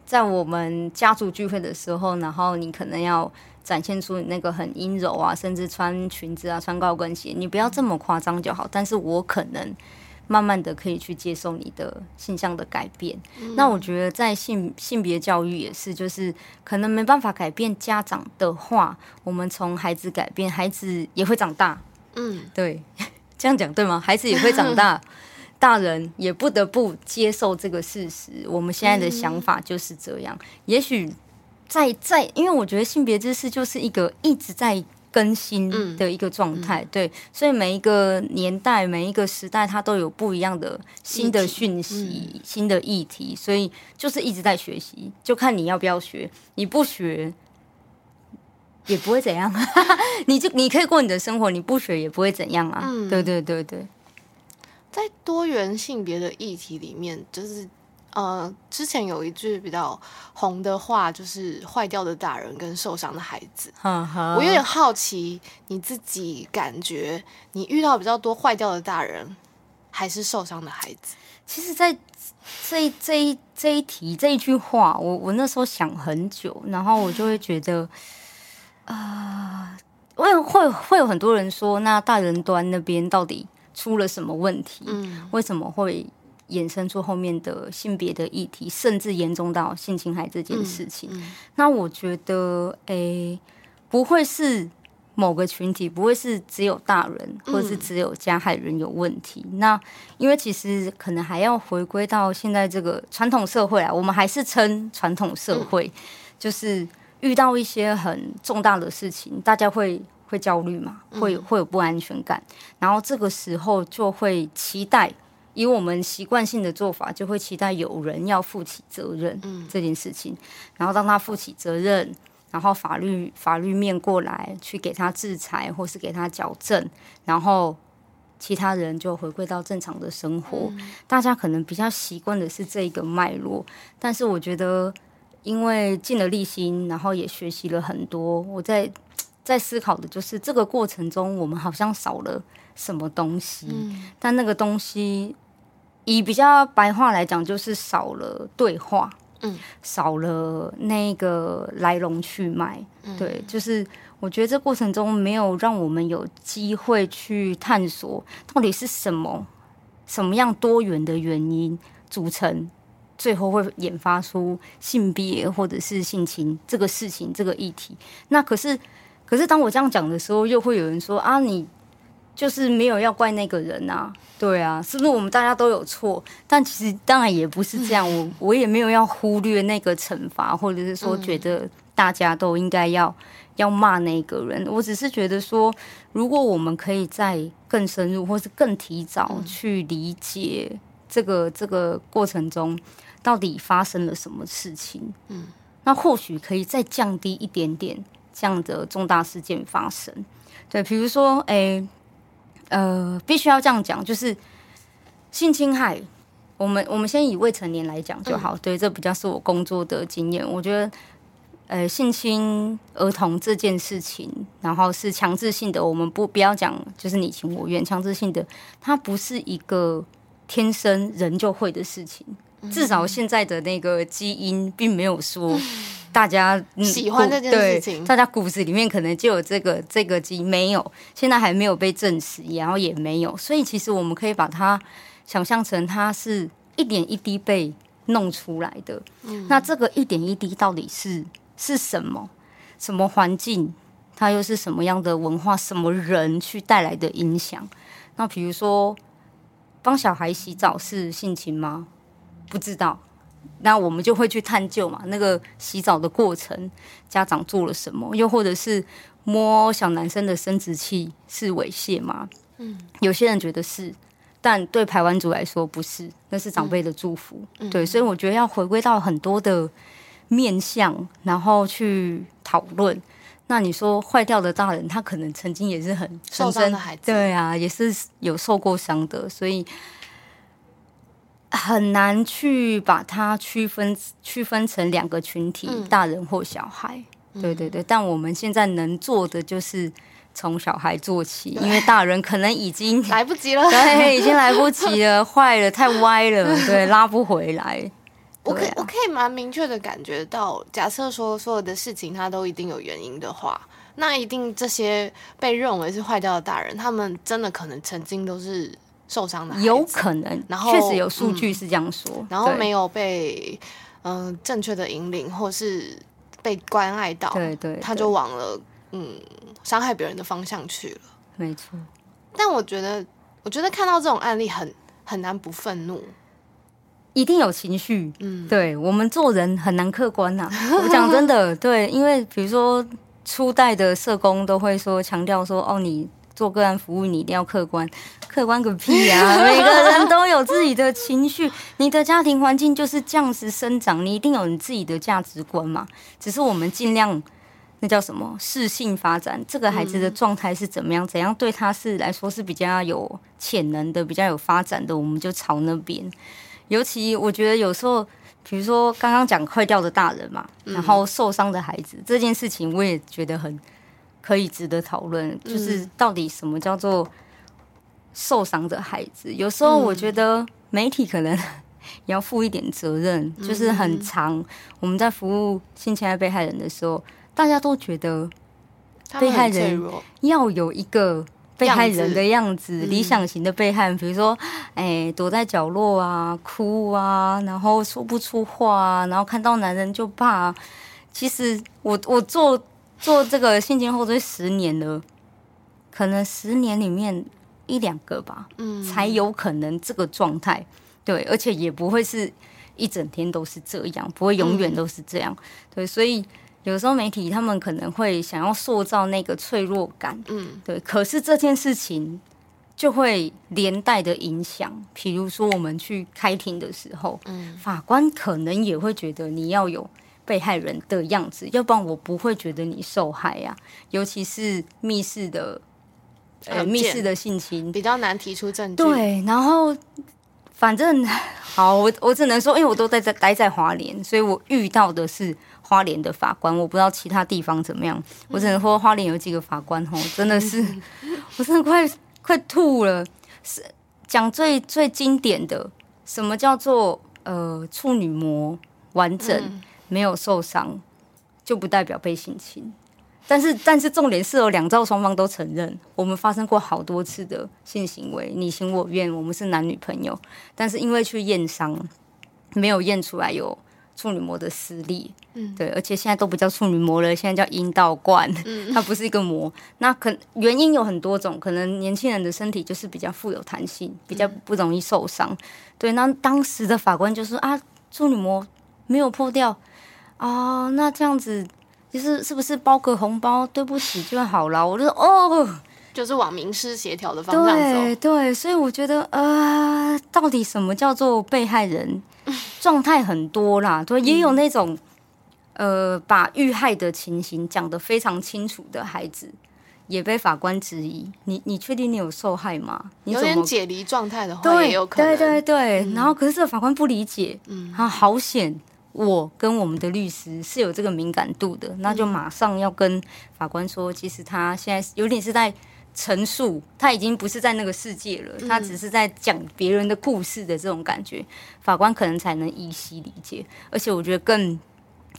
在我们家族聚会的时候，然后你可能要展现出你那个很阴柔啊，甚至穿裙子啊，穿高跟鞋，你不要这么夸张就好。但是我可能。慢慢的可以去接受你的性向的改变，嗯、那我觉得在性性别教育也是，就是可能没办法改变家长的话，我们从孩子改变，孩子也会长大。嗯，对，这样讲对吗？孩子也会长大，大人也不得不接受这个事实。我们现在的想法就是这样。嗯、也许在在，因为我觉得性别知识就是一个一直在。更新的一个状态，嗯、对，所以每一个年代、每一个时代，它都有不一样的新的讯息、嗯、新的议题，所以就是一直在学习，就看你要不要学。你不学也不会怎样，你就你可以过你的生活，你不学也不会怎样啊。嗯、对对对对，在多元性别的议题里面，就是。呃，之前有一句比较红的话，就是“坏掉的大人跟受伤的孩子”。呵呵，我有点好奇，你自己感觉你遇到比较多坏掉的大人，还是受伤的孩子？其实，在这一这一这一题这一句话，我我那时候想很久，然后我就会觉得，啊、呃，会会会有很多人说，那大人端那边到底出了什么问题？嗯，为什么会？衍生出后面的性别的议题，甚至严重到性侵害这件事情。嗯嗯、那我觉得，诶、欸，不会是某个群体，不会是只有大人，或者是只有加害人有问题。嗯、那因为其实可能还要回归到现在这个传统社会啊，我们还是称传统社会，嗯、就是遇到一些很重大的事情，大家会会焦虑嘛，会会有不安全感，然后这个时候就会期待。以我们习惯性的做法，就会期待有人要负起责任这件事情。嗯、然后当他负起责任，然后法律法律面过来去给他制裁，或是给他矫正，然后其他人就回归到正常的生活。嗯、大家可能比较习惯的是这一个脉络，但是我觉得，因为尽了力心，然后也学习了很多，我在在思考的就是这个过程中，我们好像少了什么东西。嗯、但那个东西，以比较白话来讲，就是少了对话，嗯，少了那个来龙去脉。嗯、对，就是。我觉得这过程中没有让我们有机会去探索到底是什么、什么样多元的原因组成，最后会研发出性别或者是性侵这个事情、这个议题。那可是，可是当我这样讲的时候，又会有人说啊，你就是没有要怪那个人啊？对啊，是不是我们大家都有错？但其实当然也不是这样，我我也没有要忽略那个惩罚，或者是说觉得大家都应该要。要骂那个人，我只是觉得说，如果我们可以再更深入，或是更提早去理解这个、嗯、这个过程中到底发生了什么事情，嗯，那或许可以再降低一点点这样的重大事件发生。对，比如说，哎、欸，呃，必须要这样讲，就是性侵害，我们我们先以未成年来讲就好。嗯、对，这比较是我工作的经验，我觉得。呃，性侵儿童这件事情，然后是强制性的，我们不不要讲，就是你情我愿，强制性的，它不是一个天生人就会的事情。至少现在的那个基因并没有说大家、嗯、喜欢这件事情，大家骨子里面可能就有这个这个基因，没有，现在还没有被证实，然后也没有，所以其实我们可以把它想象成它是一点一滴被弄出来的。嗯、那这个一点一滴到底是？是什么？什么环境？它又是什么样的文化？什么人去带来的影响？那比如说，帮小孩洗澡是性情吗？不知道。那我们就会去探究嘛。那个洗澡的过程，家长做了什么？又或者是摸小男生的生殖器是猥亵吗？嗯，有些人觉得是，但对排湾族来说不是，那是长辈的祝福。嗯，对，所以我觉得要回归到很多的。面向，然后去讨论。那你说坏掉的大人，他可能曾经也是很受伤的孩子，对啊，也是有受过伤的，所以很难去把它区分区分成两个群体，嗯、大人或小孩。对对对，但我们现在能做的就是从小孩做起，因为大人可能已经 来不及了，对，已经来不及了，坏了，太歪了，对，拉不回来。我可以我可以蛮明确的感觉到，假设说所有的事情它都一定有原因的话，那一定这些被认为是坏掉的大人，他们真的可能曾经都是受伤的，有可能，然后确实有数据是这样说，嗯、然后没有被嗯、呃、正确的引领或是被关爱到，对，对对，他就往了嗯伤害别人的方向去了，没错。但我觉得，我觉得看到这种案例很很难不愤怒。一定有情绪，嗯，对，我们做人很难客观呐、啊。我讲真的，对，因为比如说初代的社工都会说强调说，哦，你做个案服务，你一定要客观，客观个屁啊！每个人都有自己的情绪，你的家庭环境就是这样子生长，你一定有你自己的价值观嘛。只是我们尽量那叫什么适性发展，这个孩子的状态是怎么样，怎样对他是来说是比较有潜能的，比较有发展的，我们就朝那边。尤其我觉得有时候，比如说刚刚讲坏掉的大人嘛，然后受伤的孩子这件事情，我也觉得很可以值得讨论。嗯、就是到底什么叫做受伤的孩子？有时候我觉得媒体可能也 要负一点责任。嗯、就是很长我们在服务性侵害被害人的时候，大家都觉得被害人要有一个。被害人的样子，样子理想型的被害比如说，哎、欸，躲在角落啊，哭啊，然后说不出话啊，然后看到男人就怕。其实我我做做这个性侵后追十年了，可能十年里面一两个吧，嗯，才有可能这个状态。对，而且也不会是一整天都是这样，不会永远都是这样。嗯、对，所以。有时候媒体他们可能会想要塑造那个脆弱感，嗯，对。可是这件事情就会连带的影响，比如说我们去开庭的时候，嗯，法官可能也会觉得你要有被害人的样子，要不然我不会觉得你受害呀。尤其是密室的呃密室的性侵，比较难提出证据。对，然后反正好，我我只能说，因为我都在在待在华联，所以我遇到的是花莲的法官，我不知道其他地方怎么样。我只能说花莲有几个法官吼，真的是，我真的快快吐了。是讲最最经典的，什么叫做呃处女膜完整、嗯、没有受伤，就不代表被性侵。但是但是重点是有两造双方都承认，我们发生过好多次的性行为，你情我愿，我们是男女朋友。但是因为去验伤，没有验出来有处女膜的撕裂。嗯，对，而且现在都不叫处女膜了，现在叫阴道冠，嗯、它不是一个膜。那可原因有很多种，可能年轻人的身体就是比较富有弹性，比较不容易受伤。嗯、对，那当时的法官就说啊，处女膜没有破掉啊、哦，那这样子就是是不是包个红包，对不起就好了？我就说哦，就是往民事协调的方向走。对对，所以我觉得呃，到底什么叫做被害人？状态很多啦，对，也有那种。呃，把遇害的情形讲得非常清楚的孩子，也被法官质疑：你你确定你有受害吗？你有点解离状态的话，对，也有可能。对对对。嗯、然后，可是这个法官不理解，嗯，他好险，我跟我们的律师是有这个敏感度的，嗯、那就马上要跟法官说，其实他现在有点是在陈述，他已经不是在那个世界了，他只是在讲别人的故事的这种感觉，法官可能才能依稀理解。而且，我觉得更。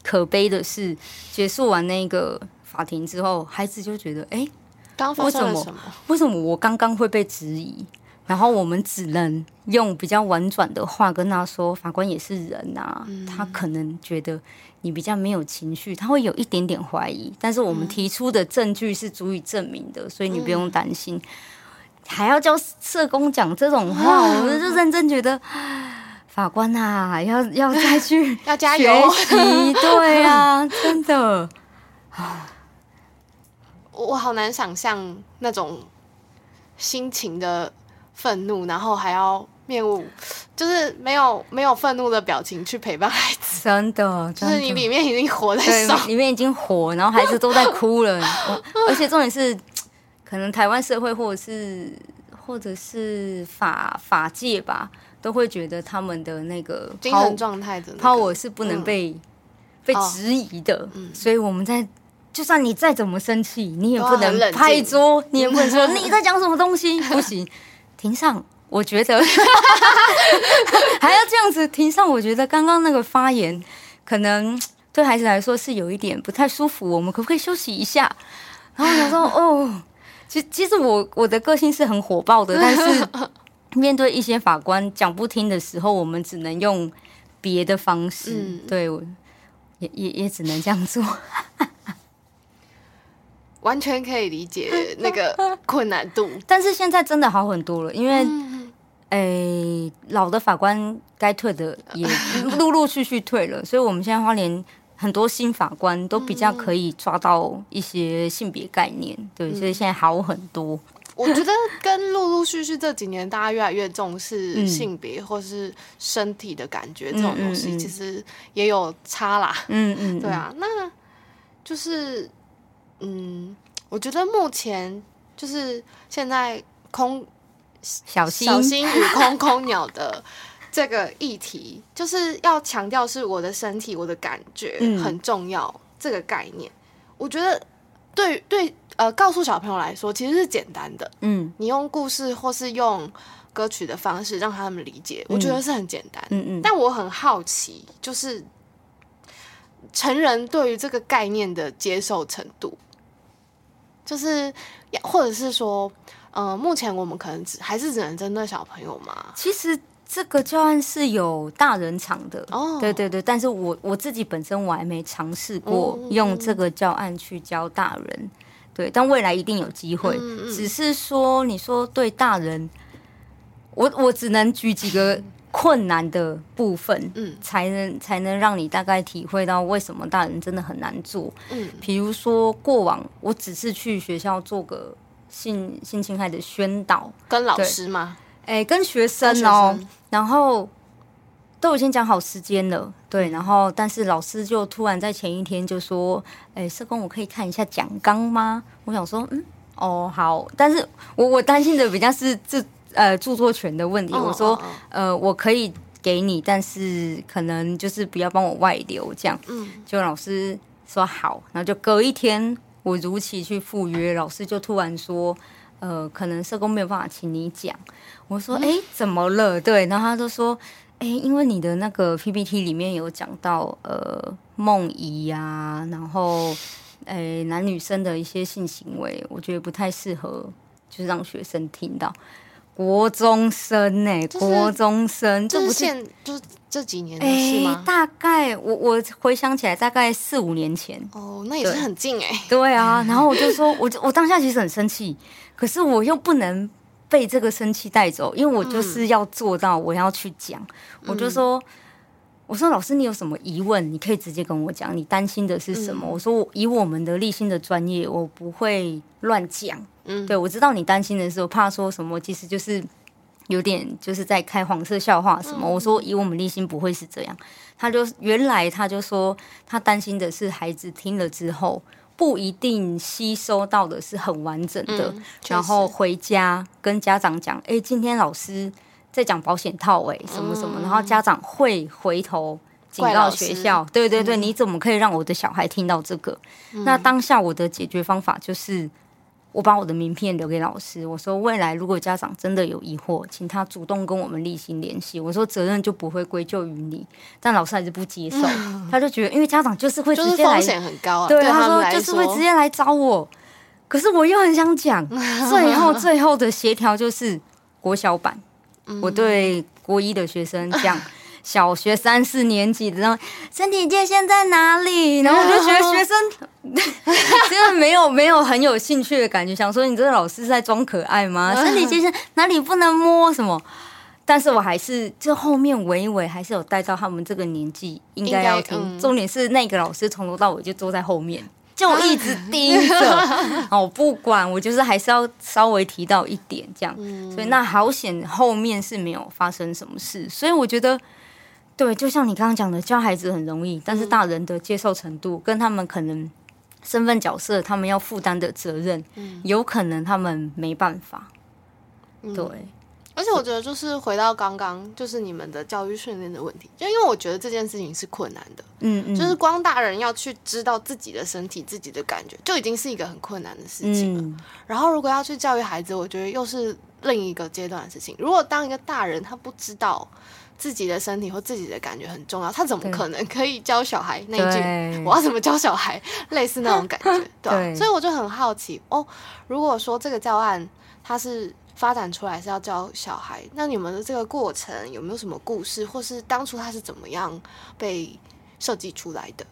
可悲的是，结束完那个法庭之后，孩子就觉得：哎、欸，刚发生了什么？为什么我刚刚会被质疑？然后我们只能用比较婉转的话跟他说：法官也是人啊，嗯、他可能觉得你比较没有情绪，他会有一点点怀疑。但是我们提出的证据是足以证明的，所以你不用担心。嗯、还要叫社工讲这种话，嗯、我们就认真觉得。法官啊，要要再去 要加油，对啊，真的，我好难想象那种心情的愤怒，然后还要面无，就是没有没有愤怒的表情去陪伴孩子，真的，真的。就是你里面已经火在烧，里面已经火，然后孩子都在哭了，而且重点是，可能台湾社会或者是或者是法法界吧。都会觉得他们的那个精神状态的 power 是不能被、嗯、被质疑的，哦嗯、所以我们在就算你再怎么生气，你也不能拍桌，你也不能说你在讲什么东西，不行，庭上，我觉得 还要这样子，庭上，我觉得刚刚那个发言可能 对孩子来说是有一点不太舒服，我们可不可以休息一下？然后他说 哦，其其实我我的个性是很火爆的，但是。面对一些法官讲不听的时候，我们只能用别的方式。嗯、对，也也也只能这样做。完全可以理解 那个困难度，但是现在真的好很多了，因为，嗯、诶，老的法官该退的也 陆陆续续退了，所以我们现在花莲很多新法官都比较可以抓到一些性别概念，对，所以现在好很多。我觉得 跟陆陆续续这几年大家越来越重视性别或是身体的感觉这种东西，其实也有差啦。嗯嗯，对啊，那就是嗯，我觉得目前就是现在空小心小心与空空鸟的这个议题，就是要强调是我的身体，我的感觉很重要这个概念。我觉得对对。呃，告诉小朋友来说，其实是简单的。嗯，你用故事或是用歌曲的方式让他们理解，嗯、我觉得是很简单。嗯嗯。但我很好奇，就是成人对于这个概念的接受程度，就是或者是说，呃，目前我们可能只还是只能针对小朋友嘛？其实这个教案是有大人场的哦。对对对，但是我我自己本身我还没尝试过用这个教案去教大人。对，但未来一定有机会。嗯嗯、只是说，你说对大人，我我只能举几个困难的部分，嗯，才能才能让你大概体会到为什么大人真的很难做。嗯，比如说过往我只是去学校做个性性侵害的宣导，跟老师吗？哎，跟学生哦，生然后。都已经讲好时间了，对，然后但是老师就突然在前一天就说：“哎，社工，我可以看一下讲纲吗？”我想说：“嗯，哦，好，但是我我担心的比较是这呃著作权的问题。哦、我说、哦、呃，我可以给你，但是可能就是不要帮我外流这样。嗯，就老师说好，然后就隔一天，我如期去赴约，老师就突然说，呃，可能社工没有办法请你讲。我说，哎、嗯，怎么了？对，然后他就说。哎，因为你的那个 PPT 里面有讲到呃梦遗啊，然后哎男女生的一些性行为，我觉得不太适合，就是让学生听到。国中生呢、欸，就是、国中生，这不是就是这几年的事吗？大概我我回想起来，大概四五年前。哦，那也是很近哎。对啊，然后我就说，我我当下其实很生气，可是我又不能。被这个生气带走，因为我就是要做到，我要去讲。嗯、我就说，我说老师，你有什么疑问，你可以直接跟我讲。你担心的是什么？嗯、我说，以我们的立新的专业，我不会乱讲。嗯，对，我知道你担心的是，我怕说什么，其实就是有点就是在开黄色笑话什么。嗯、我说，以我们立心不会是这样。他就原来他就说，他担心的是孩子听了之后。不一定吸收到的是很完整的，嗯、然后回家跟家长讲，哎，今天老师在讲保险套，哎，什么什么，嗯、然后家长会回头警告学校，对对对，嗯、你怎么可以让我的小孩听到这个？嗯、那当下我的解决方法就是。我把我的名片留给老师，我说未来如果家长真的有疑惑，请他主动跟我们立行联系。我说责任就不会归咎于你，但老师还是不接受，嗯、他就觉得因为家长就是会直接来，风险很高啊，对，他说就是会直接来找我，可是我又很想讲，最后最后的协调就是国小版，嗯、我对国一的学生讲。小学三四年级的，然后身体界限在哪里？然后我就觉得学生 真的没有没有很有兴趣的感觉，想说你这个老师是在装可爱吗？身体界限哪里不能摸什么？但是我还是这后面娓娓还是有带到他们这个年纪应该要听。嗯、重点是那个老师从头到尾就坐在后面，就一直盯着。哦，不管我就是还是要稍微提到一点这样，所以那好险后面是没有发生什么事，所以我觉得。对，就像你刚刚讲的，教孩子很容易，但是大人的接受程度跟他们可能身份角色，他们要负担的责任，嗯、有可能他们没办法。对、嗯，而且我觉得就是回到刚刚，就是你们的教育训练的问题，就因为我觉得这件事情是困难的，嗯嗯，就是光大人要去知道自己的身体、自己的感觉，就已经是一个很困难的事情了。嗯、然后如果要去教育孩子，我觉得又是另一个阶段的事情。如果当一个大人他不知道。自己的身体或自己的感觉很重要，他怎么可能可以教小孩那一句“ 我要怎么教小孩”类似那种感觉，对，对，所以我就很好奇哦。如果说这个教案它是发展出来是要教小孩，那你们的这个过程有没有什么故事，或是当初它是怎么样被设计出来的？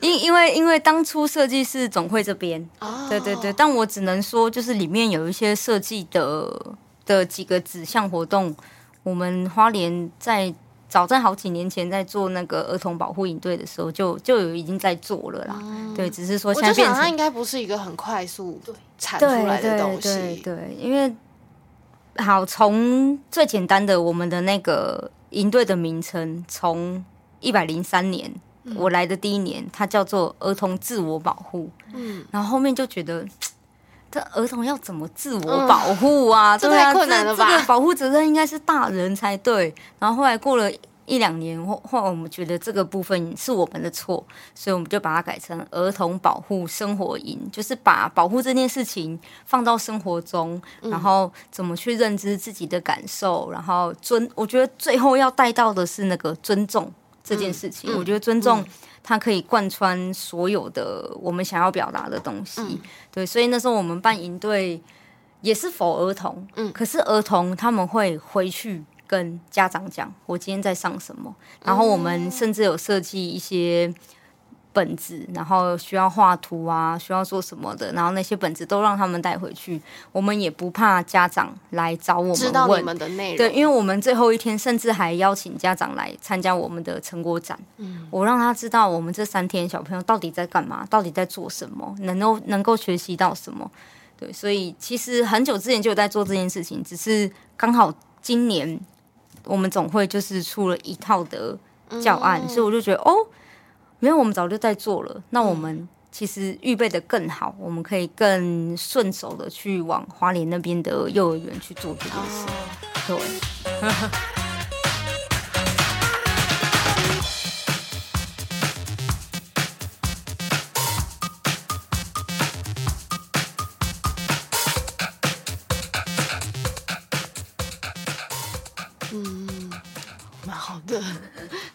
因因为因为当初设计是总会这边，哦、对对对，但我只能说就是里面有一些设计的的几个指向活动。我们花莲在早在好几年前在做那个儿童保护营队的时候，就就有已经在做了啦。嗯、对，只是说现在变成它应该不是一个很快速产出来的东西。对，对，对，对，因为好从最简单的我们的那个营队的名称，从一百零三年、嗯、我来的第一年，它叫做儿童自我保护。嗯，然后后面就觉得。这儿童要怎么自我保护啊？嗯、这太困难了吧？这，这个保护责任应该是大人才对。然后后来过了一两年后，后来我们觉得这个部分是我们的错，所以我们就把它改成儿童保护生活营，就是把保护这件事情放到生活中，然后怎么去认知自己的感受，然后尊。我觉得最后要带到的是那个尊重这件事情。嗯、我觉得尊重。它可以贯穿所有的我们想要表达的东西，嗯、对，所以那时候我们办营队也是 for 儿童，嗯，可是儿童他们会回去跟家长讲，我今天在上什么，然后我们甚至有设计一些。本子，然后需要画图啊，需要做什么的，然后那些本子都让他们带回去。我们也不怕家长来找我们问，知道你们的内容。对，因为我们最后一天甚至还邀请家长来参加我们的成果展。嗯，我让他知道我们这三天小朋友到底在干嘛，到底在做什么，能够能够学习到什么。对，所以其实很久之前就有在做这件事情，只是刚好今年我们总会就是出了一套的教案，嗯、所以我就觉得哦。因为我们早就在做了，那我们其实预备得更好，我们可以更顺手的去往花莲那边的幼儿园去做这件事。对。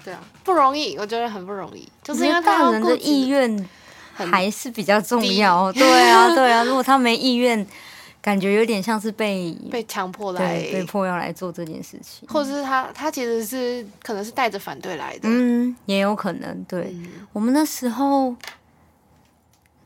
对啊，不容易，我觉得很不容易，就是因为大人的意愿还是比较重要。对啊，对啊，如果他没意愿，感觉有点像是被被强迫来，被迫要来做这件事情，或者是他他其实是可能是带着反对来的，嗯，也有可能。对，嗯，我们那时候。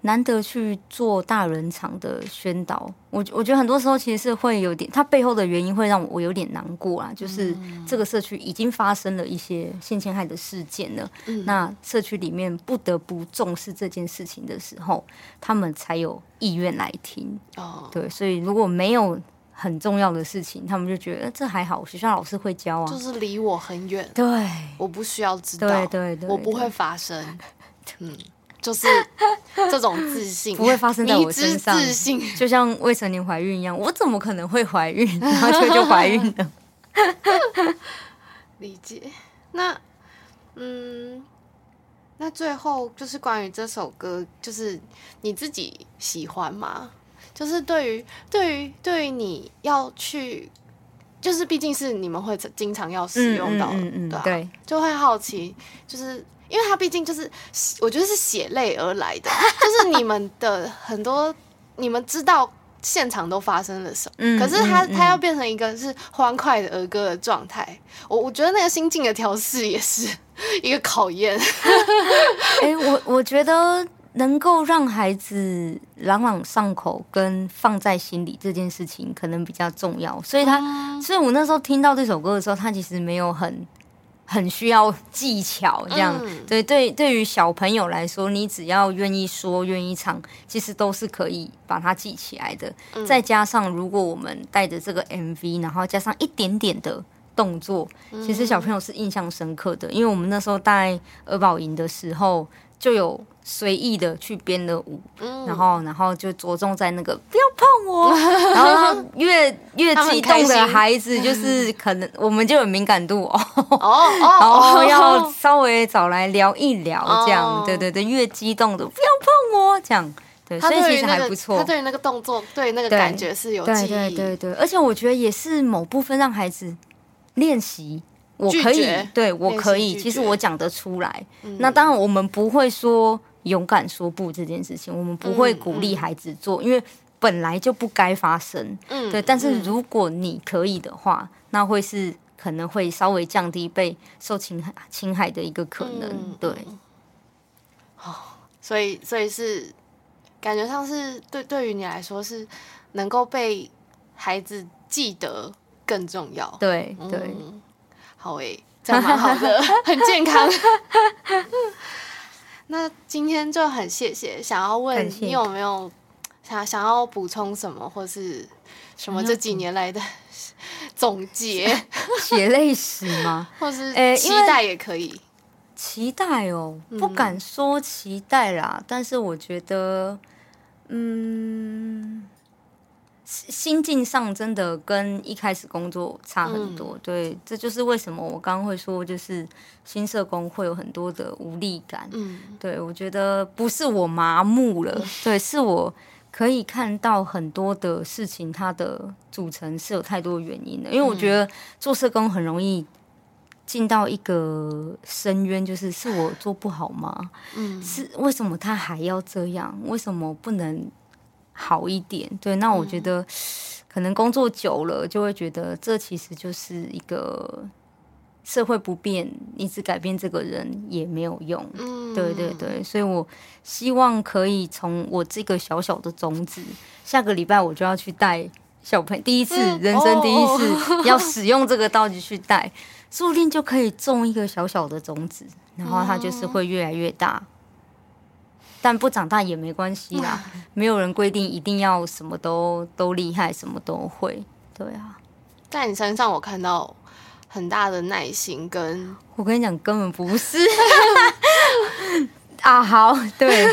难得去做大人场的宣导，我我觉得很多时候其实是会有点，它背后的原因会让我有点难过啦。就是这个社区已经发生了一些性侵害的事件了，嗯、那社区里面不得不重视这件事情的时候，他们才有意愿来听。哦，对，所以如果没有很重要的事情，他们就觉得这还好，学校老师会教啊，就是离我很远，对，我不需要知道，对对对，我不会发生，嗯。就是 这种自信不会发生在我身上，自信就像未成年怀孕一样，我怎么可能会怀孕？然后就就怀孕了。理解。那嗯，那最后就是关于这首歌，就是你自己喜欢吗？就是对于对于对于你要去，就是毕竟是你们会经常要使用到，嗯嗯，对啊，对，就会好奇，就是。因为他毕竟就是，我觉得是血泪而来的，就是你们的很多，你们知道现场都发生了什么，嗯、可是他他要变成一个是欢快的儿歌的状态，我我觉得那个心境的调试也是 一个考验。哎、欸，我我觉得能够让孩子朗朗上口跟放在心里这件事情可能比较重要，所以他，嗯、所以我那时候听到这首歌的时候，他其实没有很。很需要技巧，这样、嗯、对对。对于小朋友来说，你只要愿意说、愿意唱，其实都是可以把它记起来的。嗯、再加上，如果我们带着这个 MV，然后加上一点点的动作，其实小朋友是印象深刻的。因为我们那时候带儿保营的时候，就有。随意的去编的舞，嗯、然后，然后就着重在那个不要碰我，然后越越激动的孩子，就是可能我们就有敏感度哦，哦，然后要稍微找来聊一聊，这样，哦、对对对，越激动的不要碰我，这样，对，所以其实还不错。他对于那个动作，对那个感觉是有记忆，对对对。对，而且我觉得也是某部分让孩子练习。我可以，对我可以，其实我讲得出来。嗯、那当然，我们不会说勇敢说不这件事情，我们不会鼓励孩子做，因为本来就不该发生。嗯，对。但是如果你可以的话，嗯、那会是可能会稍微降低被受侵害侵害的一个可能。嗯、对。哦，所以，所以是感觉上是对，对于你来说是能够被孩子记得更重要。对对。嗯好诶，这样蛮好的，很健康。那今天就很谢谢，想要问你有没有 想想要补充什么，或是什么这几年来的 总结？血泪史吗？或是期待也可以。期待哦，不敢说期待啦，嗯、但是我觉得，嗯。心境上真的跟一开始工作差很多，嗯、对，这就是为什么我刚刚会说，就是新社工会有很多的无力感。嗯，对，我觉得不是我麻木了，嗯、对，是我可以看到很多的事情，它的组成是有太多原因的。因为我觉得做社工很容易进到一个深渊，就是是我做不好吗？嗯，是为什么他还要这样？为什么不能？好一点，对，那我觉得可能工作久了，就会觉得这其实就是一个社会不变，一直改变这个人也没有用。嗯，对对对，所以我希望可以从我这个小小的种子，下个礼拜我就要去带小朋友，第一次人生第一次 要使用这个道具去带，说不定就可以种一个小小的种子，然后它就是会越来越大。但不长大也没关系啦，没有人规定一定要什么都都厉害，什么都会。对啊，在你身上我看到很大的耐心跟，跟我跟你讲，根本不是 啊。好，对，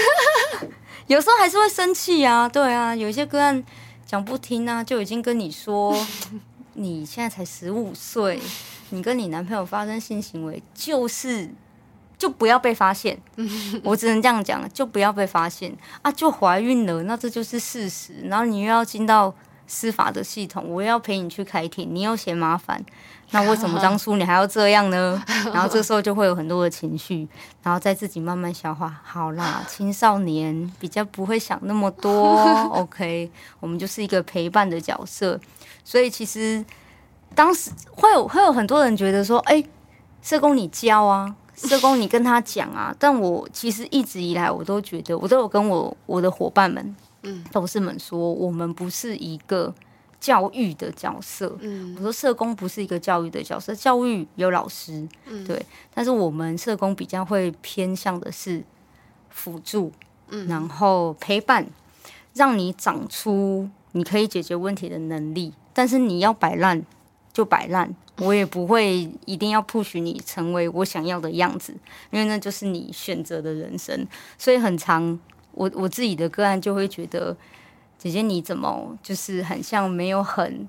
有时候还是会生气啊，对啊，有一些个案讲不听啊，就已经跟你说，你现在才十五岁，你跟你男朋友发生性行为，就是就不要被发现，我只能这样讲，就不要被发现啊，就怀孕了，那这就是事实，然后你又要进到。司法的系统，我又要陪你去开庭，你又嫌麻烦，那为什么 当初你还要这样呢？然后这时候就会有很多的情绪，然后再自己慢慢消化。好啦，青少年比较不会想那么多，OK，我们就是一个陪伴的角色。所以其实当时会有会有很多人觉得说，哎、欸，社工你教啊，社工你跟他讲啊。但我其实一直以来我都觉得，我都有跟我我的伙伴们。嗯，同事们说我们不是一个教育的角色。嗯，我说社工不是一个教育的角色，教育有老师，嗯，对，但是我们社工比较会偏向的是辅助，嗯，然后陪伴，让你长出你可以解决问题的能力。但是你要摆烂就摆烂，我也不会一定要 push 你成为我想要的样子，因为那就是你选择的人生，所以很长。我我自己的个案就会觉得，姐姐你怎么就是很像没有很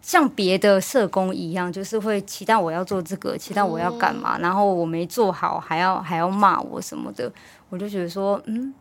像别的社工一样，就是会期待我要做这个，期待我要干嘛，然后我没做好还要还要骂我什么的，我就觉得说，嗯，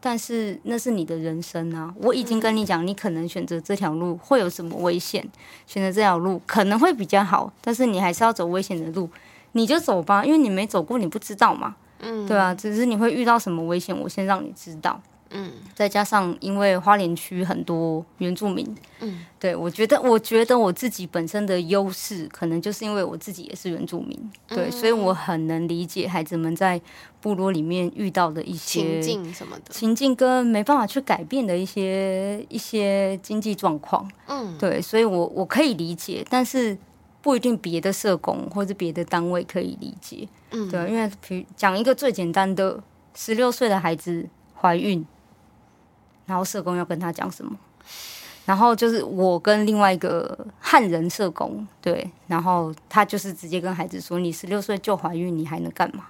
但是那是你的人生啊，我已经跟你讲，你可能选择这条路会有什么危险，选择这条路可能会比较好，但是你还是要走危险的路，你就走吧，因为你没走过，你不知道嘛。嗯，对啊，只是你会遇到什么危险，我先让你知道。嗯，再加上因为花莲区很多原住民，嗯，对，我觉得，我觉得我自己本身的优势，可能就是因为我自己也是原住民，对，嗯，所以我很能理解孩子们在部落里面遇到的一些情境什么的。情境，跟没办法去改变的一些一些经济状况。嗯，对，所以我我可以理解，但是。不一定别的社工或者别的单位可以理解，嗯，对，因为比讲一个最简单的，十六岁的孩子怀孕，然后社工要跟他讲什么？然后就是我跟另外一个汉人社工，对，然后他就是直接跟孩子说：“你十六岁就怀孕，你还能干嘛？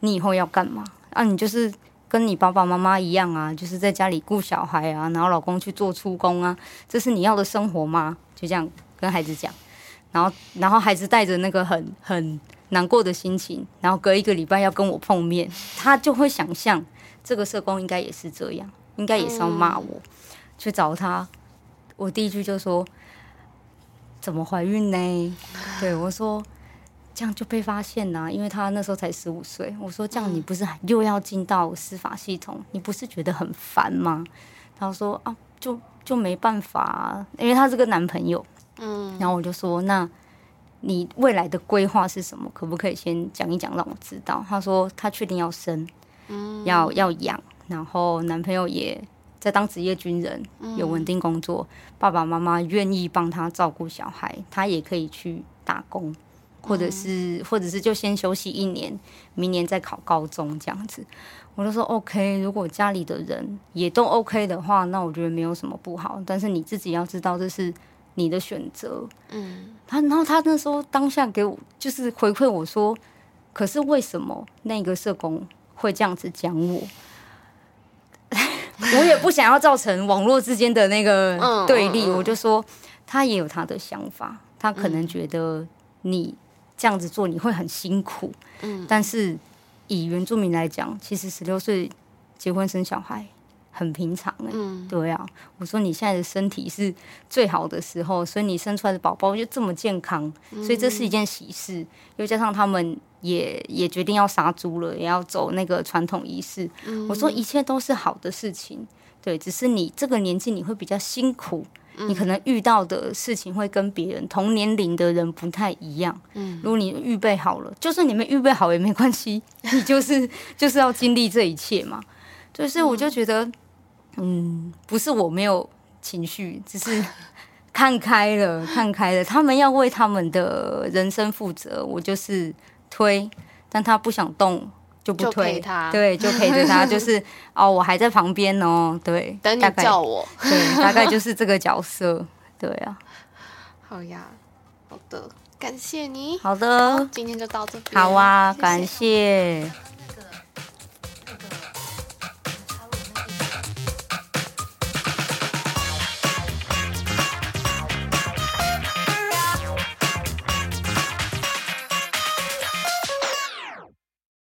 你以后要干嘛？啊，你就是跟你爸爸妈妈一样啊，就是在家里顾小孩啊，然后老公去做粗工啊，这是你要的生活吗？”就这样跟孩子讲。然后，然后孩子带着那个很很难过的心情，然后隔一个礼拜要跟我碰面，他就会想象这个社工应该也是这样，应该也是要骂我，去找他。我第一句就说：“怎么怀孕呢？”对，我说：“这样就被发现了，因为他那时候才十五岁。”我说：“这样你不是又要进到司法系统？你不是觉得很烦吗？”他说：“啊，就就没办法，因为他是个男朋友。”嗯，然后我就说，那你未来的规划是什么？可不可以先讲一讲，让我知道？他说他确定要生，嗯，要要养，然后男朋友也在当职业军人，有稳定工作，爸爸妈妈愿意帮他照顾小孩，他也可以去打工，或者是或者是就先休息一年，明年再考高中这样子。我就说 OK，如果家里的人也都 OK 的话，那我觉得没有什么不好，但是你自己要知道这是。你的选择，嗯，他然后他那时候当下给我就是回馈我说，可是为什么那个社工会这样子讲我？我也不想要造成网络之间的那个对立，我就说他也有他的想法，他可能觉得你这样子做你会很辛苦，嗯，但是以原住民来讲，其实十六岁结婚生小孩。很平常哎、欸，嗯、对啊，我说你现在的身体是最好的时候，所以你生出来的宝宝就这么健康，所以这是一件喜事。嗯、又加上他们也也决定要杀猪了，也要走那个传统仪式。嗯、我说一切都是好的事情，对，只是你这个年纪你会比较辛苦，嗯、你可能遇到的事情会跟别人同年龄的人不太一样。嗯，如果你预备好了，就算你没预备好也没关系，你就是就是要经历这一切嘛。就是我就觉得。嗯，不是我没有情绪，只是 看开了，看开了。他们要为他们的人生负责，我就是推，但他不想动就不推他，对，就陪着他，就是哦，我还在旁边哦，对，等你叫我，对，大概就是这个角色，对啊。好呀，好的，感谢你。好的，今天就到这边。好啊，谢谢感谢。